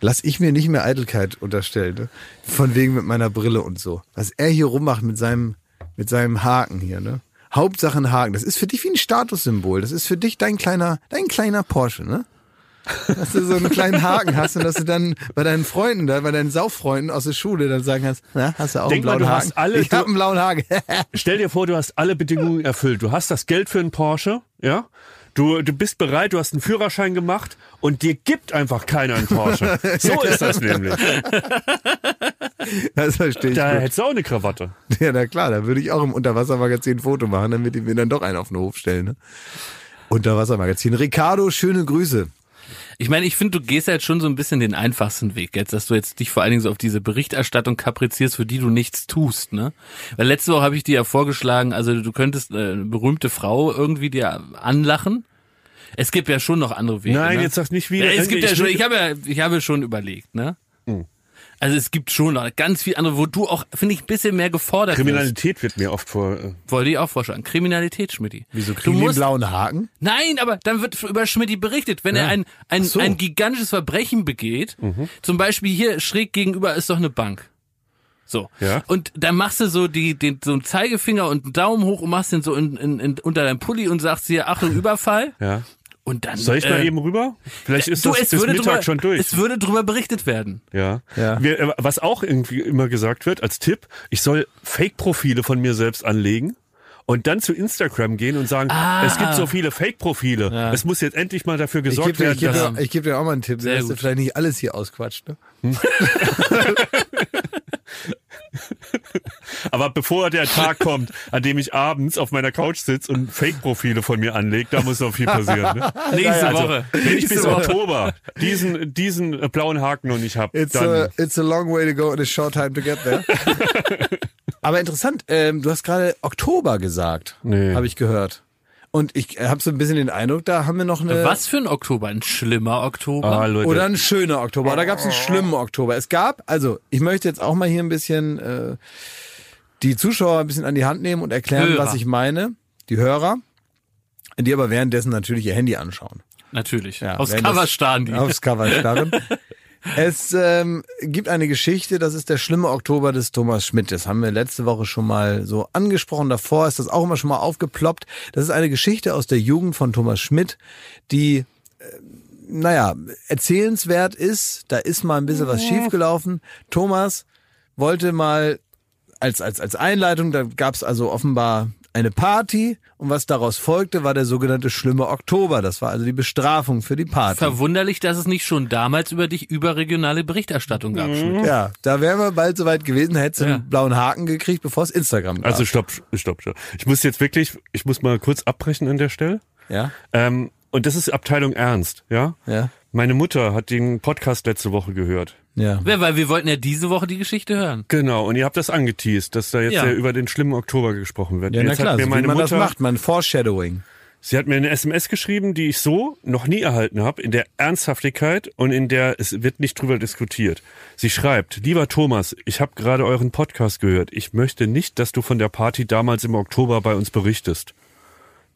lass ich mir nicht mehr Eitelkeit unterstellen, ne? Von wegen mit meiner Brille und so. Was er hier rummacht mit seinem, mit seinem Haken hier, ne? Hauptsache ein Haken. Das ist für dich wie ein Statussymbol. Das ist für dich dein kleiner, dein kleiner Porsche, ne? Dass du so einen kleinen Haken hast und dass du dann bei deinen Freunden da, bei deinen Sauffreunden aus der Schule dann sagen kannst, na, hast du auch Denk einen mal, blauen du Haken? hast alle- ich hab einen blauen Haken. Stell dir vor, du hast alle Bedingungen erfüllt. Du hast das Geld für einen Porsche, ja? Du, du bist bereit, du hast einen Führerschein gemacht und dir gibt einfach keiner einen Porsche. So ist das nämlich. das verstehe ich. Da gut. hättest du auch eine Krawatte. Ja, na klar, da würde ich auch im Unterwassermagazin ein Foto machen, damit die mir dann doch einen auf den Hof stellen. Ne? Unterwassermagazin. Ricardo, schöne Grüße. Ich meine, ich finde, du gehst ja jetzt schon so ein bisschen den einfachsten Weg jetzt, dass du jetzt dich vor allen Dingen so auf diese Berichterstattung kaprizierst, für die du nichts tust, ne? Weil letzte Woche habe ich dir ja vorgeschlagen, also du könntest äh, eine berühmte Frau irgendwie dir anlachen. Es gibt ja schon noch andere Wege. Nein, ne? jetzt sag nicht wieder. Ja, es gibt ja Ich schon, will- ich habe ja, ich habe schon überlegt, ne? Also es gibt schon noch ganz viele andere, wo du auch, finde ich, ein bisschen mehr gefordert. Kriminalität wird mir oft vor. äh, Wollte ich auch vorschlagen. Kriminalität, Schmidti. Wieso du kriegen einen musst, blauen Haken? Nein, aber dann wird über Schmidti berichtet. Wenn er ein, ein, so. ein gigantisches Verbrechen begeht, zum Beispiel hier schräg gegenüber ist doch eine Bank. So. Ja. Und dann machst du so die, den, so einen Zeigefinger und einen Daumen hoch und machst den so in, in, in, unter deinem Pulli und sagst hier, Achtung, Überfall. Ja. Und dann. Soll ich mal äh, eben rüber? Vielleicht ist du, das es bis würde Mittag drüber, schon durch. Es würde drüber berichtet werden. Ja. Ja. Wir, äh, was auch irgendwie immer gesagt wird als Tipp, ich soll Fake-Profile von mir selbst anlegen und dann zu Instagram gehen und sagen, Ah. es gibt so viele Fake-Profile. Es muss jetzt endlich mal dafür Ich gesorgt gebe ich werden, geb dass... dir, ich geb dir auch mal einen Tipp, Sehr dass du vielleicht nicht alles hier ausquatscht. Ne? Aber bevor der Tag kommt, an dem ich abends auf meiner Couch sitze und Fake-Profile von mir anlege, da muss noch viel passieren. Ne? Nächste Also, Woche. wenn ich bis Nächste Woche. Oktober diesen, diesen blauen Haken noch nicht habe, It's dann... a, it's a long way to go and a short time to get there. Aber interessant, ähm, du hast gerade Oktober gesagt, Nee. habe ich gehört. Und ich habe so ein bisschen den Eindruck, da haben wir noch eine Was für ein Oktober? Ein schlimmer Oktober? ah, Leute. oder ein schöner Oktober. Oder gab es einen schlimmen Oktober? Es gab, also ich möchte jetzt auch mal hier ein bisschen äh, die Zuschauer ein bisschen an die Hand nehmen und erklären, Hörer. was ich meine. Die Hörer, die aber währenddessen natürlich ihr Handy anschauen. Natürlich. Ja, Aufs Cover starren die. Aufs Cover starren. es ähm, gibt eine Geschichte, das ist der schlimme Oktober des Thomas Schmidt. Das haben wir letzte Woche schon mal so angesprochen. Davor ist das auch immer schon mal aufgeploppt. Das ist eine Geschichte aus der Jugend von Thomas Schmidt, die, äh, naja, erzählenswert ist. Da ist mal ein bisschen was schiefgelaufen. Thomas wollte mal als, als, als Einleitung, da gab es also offenbar eine Party und was daraus folgte, war der sogenannte schlimme Oktober. Das war also die Bestrafung für die Party. Verwunderlich, dass es nicht schon damals über dich überregionale Berichterstattung gab. Schmidt. Ja, da wären wir bald soweit gewesen, hättest du Ja. einen blauen Haken gekriegt, bevor es Instagram gab. Also stopp, stopp, stopp. Ich muss jetzt wirklich, ich muss mal kurz abbrechen an der Stelle. ja, Ähm, und das ist Abteilung Ernst, ja? ja, Meine Mutter hat den Podcast letzte Woche gehört. ja. Ja, weil wir wollten ja diese Woche die Geschichte hören. Genau, und ihr habt das angeteased, dass da jetzt Ja. ja. über den schlimmen Oktober gesprochen wird. Ja, na jetzt klar, hat mir so wie meine man Mutter, das macht, man Foreshadowing. sie hat mir eine SMS geschrieben, die ich so noch nie erhalten habe, in der Ernsthaftigkeit und in der es wird nicht drüber diskutiert. Sie schreibt, lieber Thomas, ich habe gerade euren Podcast gehört. Ich möchte nicht, dass du von der Party damals im Oktober bei uns berichtest.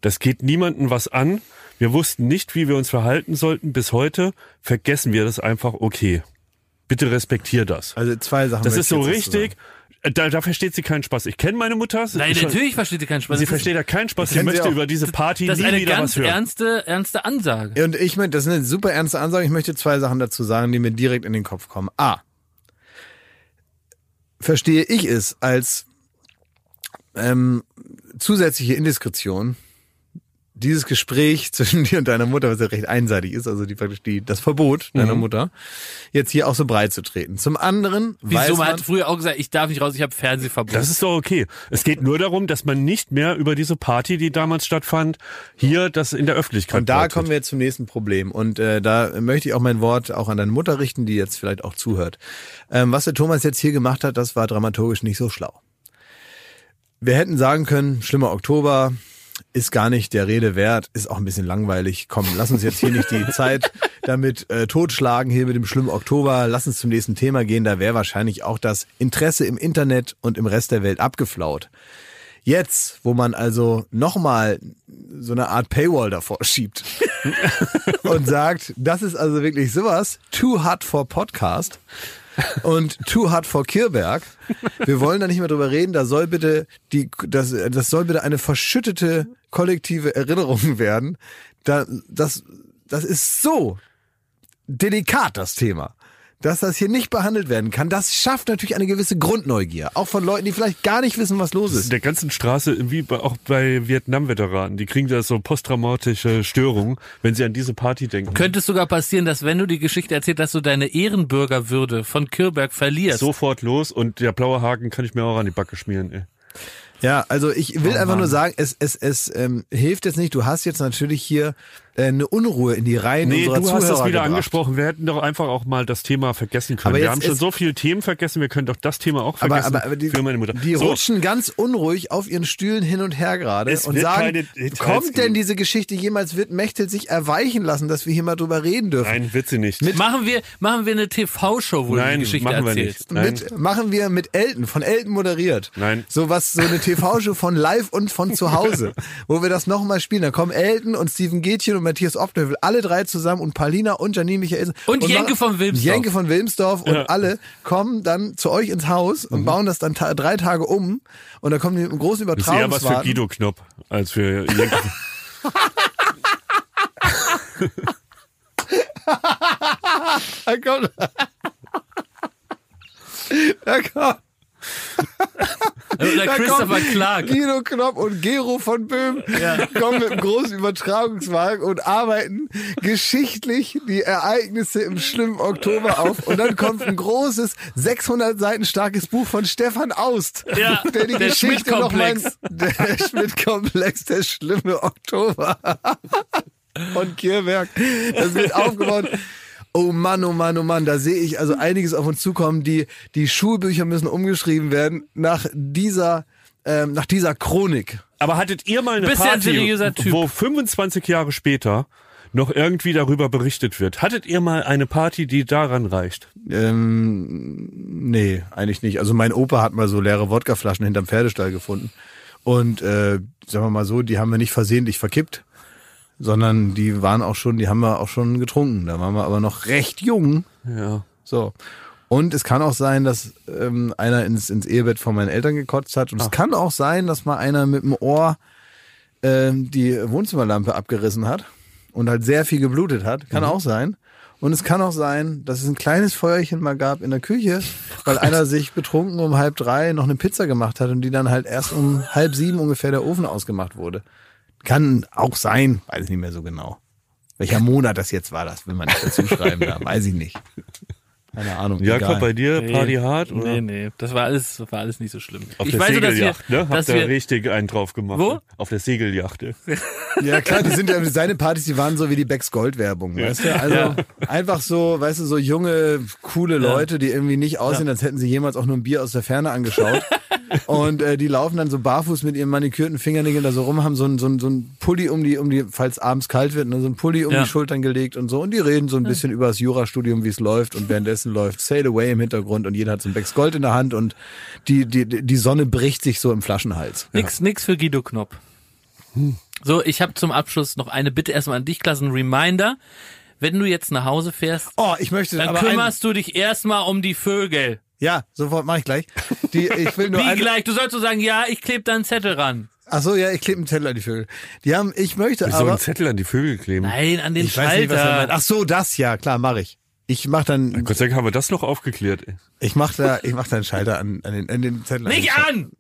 Das geht niemandem was an. Wir wussten nicht, wie wir uns verhalten sollten. Bis heute vergessen wir das einfach okay. Bitte respektier das. Also zwei Sachen. Das ist so richtig. Da, da versteht sie keinen Spaß. Ich kenne meine Mutter. Nein, Ich- natürlich versteht ihr keinen Spaß. Sie Das versteht da keinen Spaß. Sie sie möchte auch. über diese Party ist, das ist nie eine wieder ganz was hören. ernste, ernste Ansage. Und ich möchte, das ist eine super ernste Ansage. Ich möchte zwei Sachen dazu sagen, die mir direkt in den Kopf kommen. A. Verstehe ich es als ähm, zusätzliche Indiskretion, dieses Gespräch zwischen dir und deiner Mutter, was ja recht einseitig ist, also die praktisch die, das Verbot deiner Mutter, jetzt hier auch so breit zu treten. Zum anderen weiß Wieso man man, hat früher auch gesagt, ich darf nicht raus, ich habe Fernsehverbot. Das ist doch okay. Es geht nur darum, dass man nicht mehr über diese Party, die damals stattfand, hier das in der Öffentlichkeit Und da breitet. kommen wir jetzt zum nächsten Problem. Und äh, da möchte ich auch mein Wort auch an deine Mutter richten, die jetzt vielleicht auch zuhört. Ähm, was der Thomas jetzt hier gemacht hat, das war dramaturgisch nicht so schlau. Wir hätten sagen können, schlimmer Oktober ist gar nicht der Rede wert, ist auch ein bisschen langweilig. Komm, lass uns jetzt hier nicht die Zeit damit äh, totschlagen, hier mit dem schlimmen Oktober. Lass uns zum nächsten Thema gehen. Da wäre wahrscheinlich auch das Interesse im Internet und im Rest der Welt abgeflaut. Jetzt, wo man also nochmal so eine Art Paywall davor schiebt und sagt, das ist also wirklich sowas, too hot for Podcast und too hot for Kirberg. Wir wollen da nicht mehr drüber reden, da soll bitte die, das, das soll bitte eine verschüttete kollektive Erinnerung werden. Da, das, das ist so delikat, das Thema. Dass das hier nicht behandelt werden kann, das schafft natürlich eine gewisse Grundneugier. Auch von Leuten, die vielleicht gar nicht wissen, was los in ist. der ganzen Straße, wie bei, auch bei Vietnam-Veteranen, die kriegen da so posttraumatische Störungen, wenn sie an diese Party denken. Könnte es sogar passieren, dass wenn du die Geschichte erzählst, dass du deine Ehrenbürgerwürde von Kirberg verlierst. Sofort los und der blaue Haken kann ich mir auch an die Backe schmieren. Ey. Ja, also ich will Oh einfach nur sagen, es, es, es ähm, hilft jetzt nicht. Du hast jetzt natürlich hier eine Unruhe in die Reihen Nee, unserer du Zuhörer hast das wieder gebracht. angesprochen. Wir hätten doch einfach auch mal das Thema vergessen können. Aber wir jetzt haben schon so viele Themen vergessen, wir können doch das Thema auch Aber, vergessen aber, aber die, für meine Mutter. die so, rutschen ganz unruhig auf ihren Stühlen hin und her gerade Es und sagen, kommt denn diese Geschichte jemals, wird Mechtel sich erweichen lassen, dass wir hier mal drüber reden dürfen? Nein, wird sie nicht. Machen wir, machen wir eine TV-Show, wo du Nein, die Geschichte machen wir erzählst. nicht. Nein. Mit, machen wir mit Elton, von Elton moderiert. Nein. So was, so eine TV-Show von live und von zu Hause, wo wir das nochmal spielen. Da kommen Elton und Steven Gätchen und Matthias Optenhövel, alle drei zusammen und Paulina und Janine Michaelsen. Und Jenke machen- von Wilmsdorf. Jenke von Wilmsdorf und alle kommen dann zu euch ins Haus Mhm. und bauen das dann ta drei Tage um und dann kommen die mit einem großen Das ist eher was für Übertragungswagen. Guido Knopp als für Jenke. Da kommt. Da kommt. Oder Da Christopher Clark. Guido Knopp und Gero von Böhm kommen mit einem großen Übertragungswagen und arbeiten geschichtlich die Ereignisse im schlimmen Oktober auf. Und dann kommt ein großes, 600 Seiten starkes Buch von Stefan Aust. Ja, der die der Geschichte noch mal, Schmidt-Komplex. der Schmidt-Komplex, der schlimme Oktober von Kirberg. Das wird aufgebaut. Oh Mann, oh Mann, oh Mann, da sehe ich also einiges auf uns zukommen. Die, die Schulbücher müssen umgeschrieben werden nach dieser, ähm, nach dieser Chronik. Aber hattet ihr mal eine Bist Party, seriöser Typ. wo 25 Jahre später noch irgendwie darüber berichtet wird? Hattet ihr mal eine Party, die daran reicht? Ähm, nee, eigentlich nicht. Also mein Opa hat mal so leere Wodkaflaschen hinterm Pferdestall gefunden. Und äh, sagen wir mal so, die haben wir nicht versehentlich verkippt, sondern die waren auch schon, die haben wir auch schon getrunken. Da waren wir aber noch recht jung. Ja. So. Und es kann auch sein, dass ähm, einer ins, ins Ehebett von meinen Eltern gekotzt hat. Und es kann auch sein, dass mal einer mit dem Ohr ähm, die Wohnzimmerlampe abgerissen hat und halt sehr viel geblutet hat. Kann auch sein. Und es kann auch sein, dass es ein kleines Feuerchen mal gab in der Küche, weil einer sich betrunken um halb drei noch eine Pizza gemacht hat und die dann halt erst um halb sieben ungefähr der Ofen ausgemacht wurde. Kann auch sein, weiß ich nicht mehr so genau. Welcher Monat das jetzt war, das will man nicht dazu schreiben, da weiß ich nicht. Keine Ahnung. Jakob, egal. bei dir Party hart? Oder? Nee, nee, das war alles, das war alles nicht so schlimm. Auf ich der dass wir, Segelyacht, ne? Habt ihr richtig einen drauf gemacht? Wo? Auf der Segelyacht. ja. Ja klar, die sind ja, seine Partys, die waren so wie die Becks Gold Werbung, weißt du? Also einfach so, weißt du, so junge, coole Leute, die irgendwie nicht aussehen, als hätten sie jemals auch nur ein Bier aus der Ferne angeschaut. Und äh, die laufen dann so barfuß mit ihren manikürten Fingernägeln da so rum, haben so ein, so ein, so ein Pulli um die, um die, falls abends kalt wird, ne, so ein Pulli um Ja. die Schultern gelegt und so. Und die reden so ein bisschen über das Jurastudium, wie es läuft. Und währenddessen läuft Sail Away im Hintergrund und jeder hat so ein Becks Gold in der Hand und die, die, die Sonne bricht sich so im Flaschenhals. nix, nix für Guido Knopp. So, ich habe zum Abschluss noch eine Bitte erstmal an dich, Klassen, Reminder. Wenn du jetzt nach Hause fährst, Oh, ich möchte dann kümmerst du dich erstmal um die Vögel. Ja, sofort mache ich gleich. Die, ich will nur Wie eine, gleich? Du sollst so sagen, ja, ich klebe da einen Zettel ran. Ach so, ja, ich klebe einen Zettel an die Vögel. Die haben, ich möchte So aber, einen Zettel an die Vögel kleben. Nein, an den ich weiß nicht, was er meint. Schalter. Ach so, das ja, klar, mache ich. Ich mach dann, Gott sei Dank haben wir das noch aufgeklärt. ich mach da, ich mach da einen Schalter an, an den, an den Zettel. Nicht an!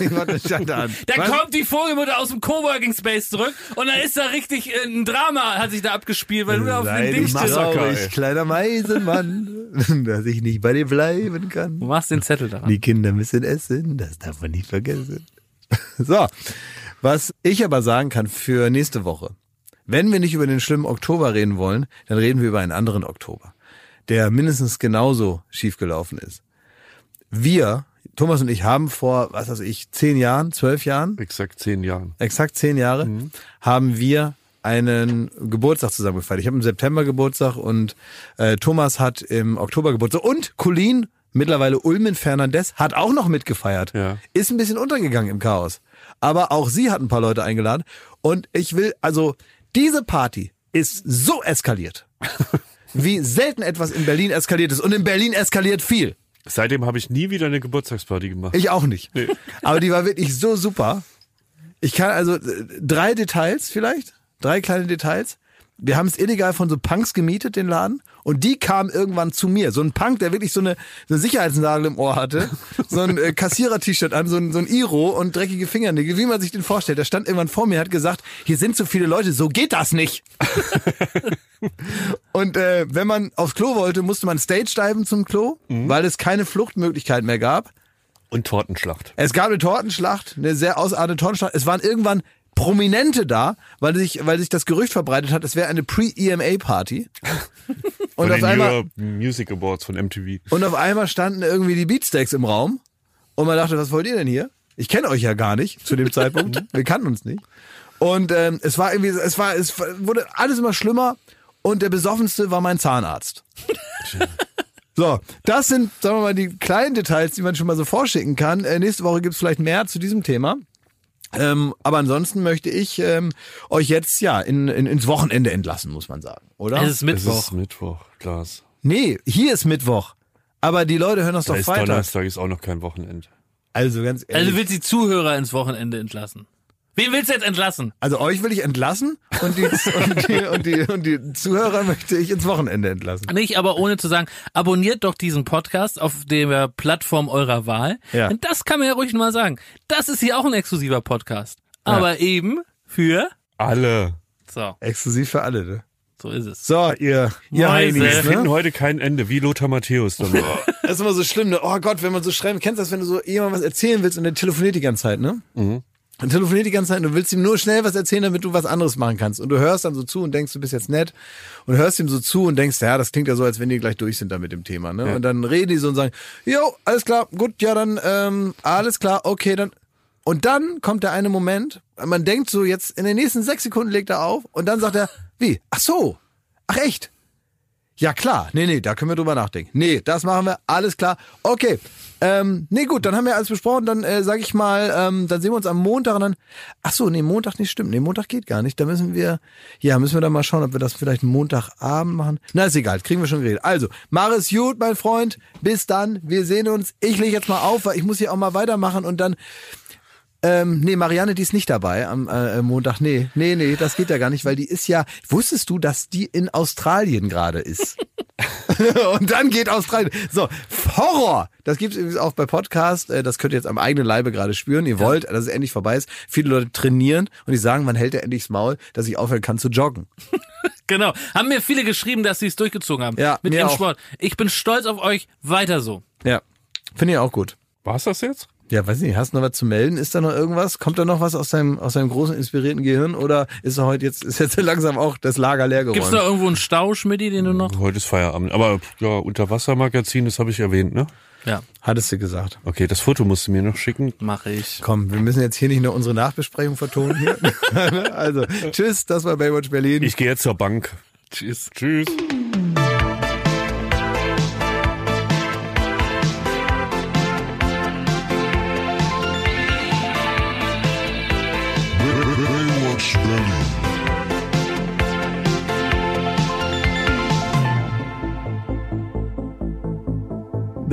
Den- den Schalter an. Da Was? kommt die Vogelmutter aus dem Coworking Space zurück und dann ist da richtig äh, ein Drama, hat sich da abgespielt, weil du da auf Sei dem Ding stehst. Kleiner Meisenmann, dass ich nicht bei dir bleiben kann. Du machst den Zettel daran. Die Kinder müssen essen, das darf man nicht vergessen. So, was ich aber sagen kann für nächste Woche. Wenn wir nicht über den schlimmen Oktober reden wollen, dann reden wir über einen anderen Oktober, der mindestens genauso schiefgelaufen ist. Wir, Thomas und ich, haben vor, was weiß ich, zehn Jahren, zwölf Jahren, Exakt zehn Jahren. exakt zehn Jahre, haben wir einen Geburtstag zusammen gefeiert. Ich habe im September Geburtstag und äh, Thomas hat im Oktober Geburtstag. Und Colin, mittlerweile Ulmen Fernandez, hat auch noch mitgefeiert. Ja. Ist ein bisschen untergegangen im Chaos. Aber auch sie hat ein paar Leute eingeladen. Und ich will, also diese Party ist so eskaliert, wie selten etwas in Berlin eskaliert ist. Und in Berlin eskaliert viel. Seitdem habe ich nie wieder eine Geburtstagsparty gemacht. Ich auch nicht. Aber die war wirklich so super. Ich kann also äh, drei Details vielleicht, drei kleine Details. Wir haben es illegal von so Punks gemietet, den Laden. Und die kamen irgendwann zu mir. So ein Punk, der wirklich so eine, so eine Sicherheitsnadel im Ohr hatte. So ein äh, Kassierer-T-Shirt an, so ein, so ein Iro und dreckige Fingernägel, wie man sich den vorstellt. Der stand irgendwann vor mir, hat gesagt, hier sind so viele Leute, so geht das nicht. Und äh, wenn man aufs Klo wollte, musste man stage diven zum Klo, weil es keine Fluchtmöglichkeit mehr gab. Und Tortenschlacht. Es gab eine Tortenschlacht, eine sehr ausartende Tortenschlacht. Es waren irgendwann Prominente da, weil sich, weil sich das Gerücht verbreitet hat, es wäre eine Pre-EMA-Party. Und auf einmal, Music Awards von MTV. und auf einmal standen irgendwie die Beatsteaks im Raum. Und man dachte, was wollt ihr denn hier? Ich kenne euch ja gar nicht zu dem Zeitpunkt. Wir kannten uns nicht. Und ähm, es war irgendwie, es war, es wurde alles immer schlimmer. Und der besoffenste war mein Zahnarzt. So, das sind, sagen wir mal, die kleinen Details, die man schon mal so vorschicken kann. Äh, nächste Woche gibt's vielleicht mehr zu diesem Thema. Ähm, aber ansonsten möchte ich ähm, euch jetzt ja in, in, ins Wochenende entlassen, muss man sagen, oder? Es ist Es Mittwoch. ist Mittwoch, Klaas. nee, hier ist Mittwoch. Aber die Leute hören das Da doch ist Freitag. Donnerstag ist auch noch kein Wochenende. Also ganz ehrlich. Also willst die Zuhörer ins Wochenende entlassen. Wen willst du jetzt entlassen? Also euch will ich entlassen und die, und die, und die, und die Zuhörer möchte ich ins Wochenende entlassen. Nicht, aber ohne zu sagen, abonniert doch diesen Podcast auf der Plattform eurer Wahl. Ja. Und das kann man ja ruhig mal sagen. Das ist hier auch ein exklusiver Podcast. Aber eben für, Alle. so, Exklusiv für alle, ne? so ist es. So, ihr, ihr. Heinis, Wir finden ne? heute kein Ende, wie Lothar Matthäus dann. Das ist immer so schlimm, ne? Oh Gott, wenn man so schreibt, kennst du das, wenn du so jemandem was erzählen willst und der telefoniert die ganze Zeit, ne? Mhm. Und telefoniert die ganze Zeit und du willst ihm nur schnell was erzählen, damit du was anderes machen kannst. Und du hörst dann so zu und denkst, du bist jetzt nett und hörst ihm so zu und denkst, ja, das klingt ja so, als wenn die gleich durch sind da mit dem Thema, ne? Und dann reden die so und sagen, jo, alles klar, gut, ja, dann, ähm, alles klar, okay, dann. Und dann kommt der eine Moment, man denkt so, jetzt in den nächsten sechs Sekunden legt er auf und dann sagt er, wie? Ach so, ach echt? Ja klar, nee, nee, da können wir drüber nachdenken. Nee, das machen wir, alles klar. Okay, ähm, nee gut, dann haben wir alles besprochen, dann äh, sage ich mal, ähm, dann sehen wir uns am Montag und dann, ach so, nee, Montag nicht stimmt, nee, Montag geht gar nicht, da müssen wir, ja, müssen wir dann mal schauen, ob wir das vielleicht Montagabend machen. Na, ist egal, kriegen wir schon geredet. Also, es gut, mein Freund, bis dann, wir sehen uns. Ich lege jetzt mal auf, weil ich muss hier auch mal weitermachen und dann, ähm, nee, Marianne, die ist nicht dabei am äh, Montag. Nee, nee, nee, das geht ja gar nicht, weil die ist ja. Wusstest du, dass die in Australien gerade ist? Und dann geht Australien. So, Horror! Das gibt's übrigens auch bei Podcast. Äh, Das könnt ihr jetzt am eigenen Leibe gerade spüren. Ihr wollt, dass es endlich vorbei ist. Viele Leute trainieren und die sagen, wann hält er endlich das Maul, dass ich aufhören kann zu joggen. Genau. Haben mir viele geschrieben, dass sie es durchgezogen haben. Ja, mit ihrem auch. Sport. Ich bin stolz auf euch. Weiter so. Ja, finde ich auch gut. War's das jetzt? Ja, weiß nicht, hast du noch was zu melden? Ist da noch irgendwas? Kommt da noch was aus deinem, aus deinem großen, inspirierten Gehirn? Oder ist er heute jetzt, ist jetzt langsam auch das Lager leer geworden? Gibt's da irgendwo einen Stau, Schmidti, den du noch? Heute ist Feierabend. Aber ja, Unterwassermagazin, das habe ich erwähnt, ne? Ja, Hattest du gesagt. Okay, das Foto musst du mir noch schicken. mache ich. Komm, wir müssen jetzt hier nicht nur unsere Nachbesprechung vertonen hier. also, tschüss, das war Baywatch Berlin. Ich gehe jetzt zur Bank. Tschüss. Tschüss.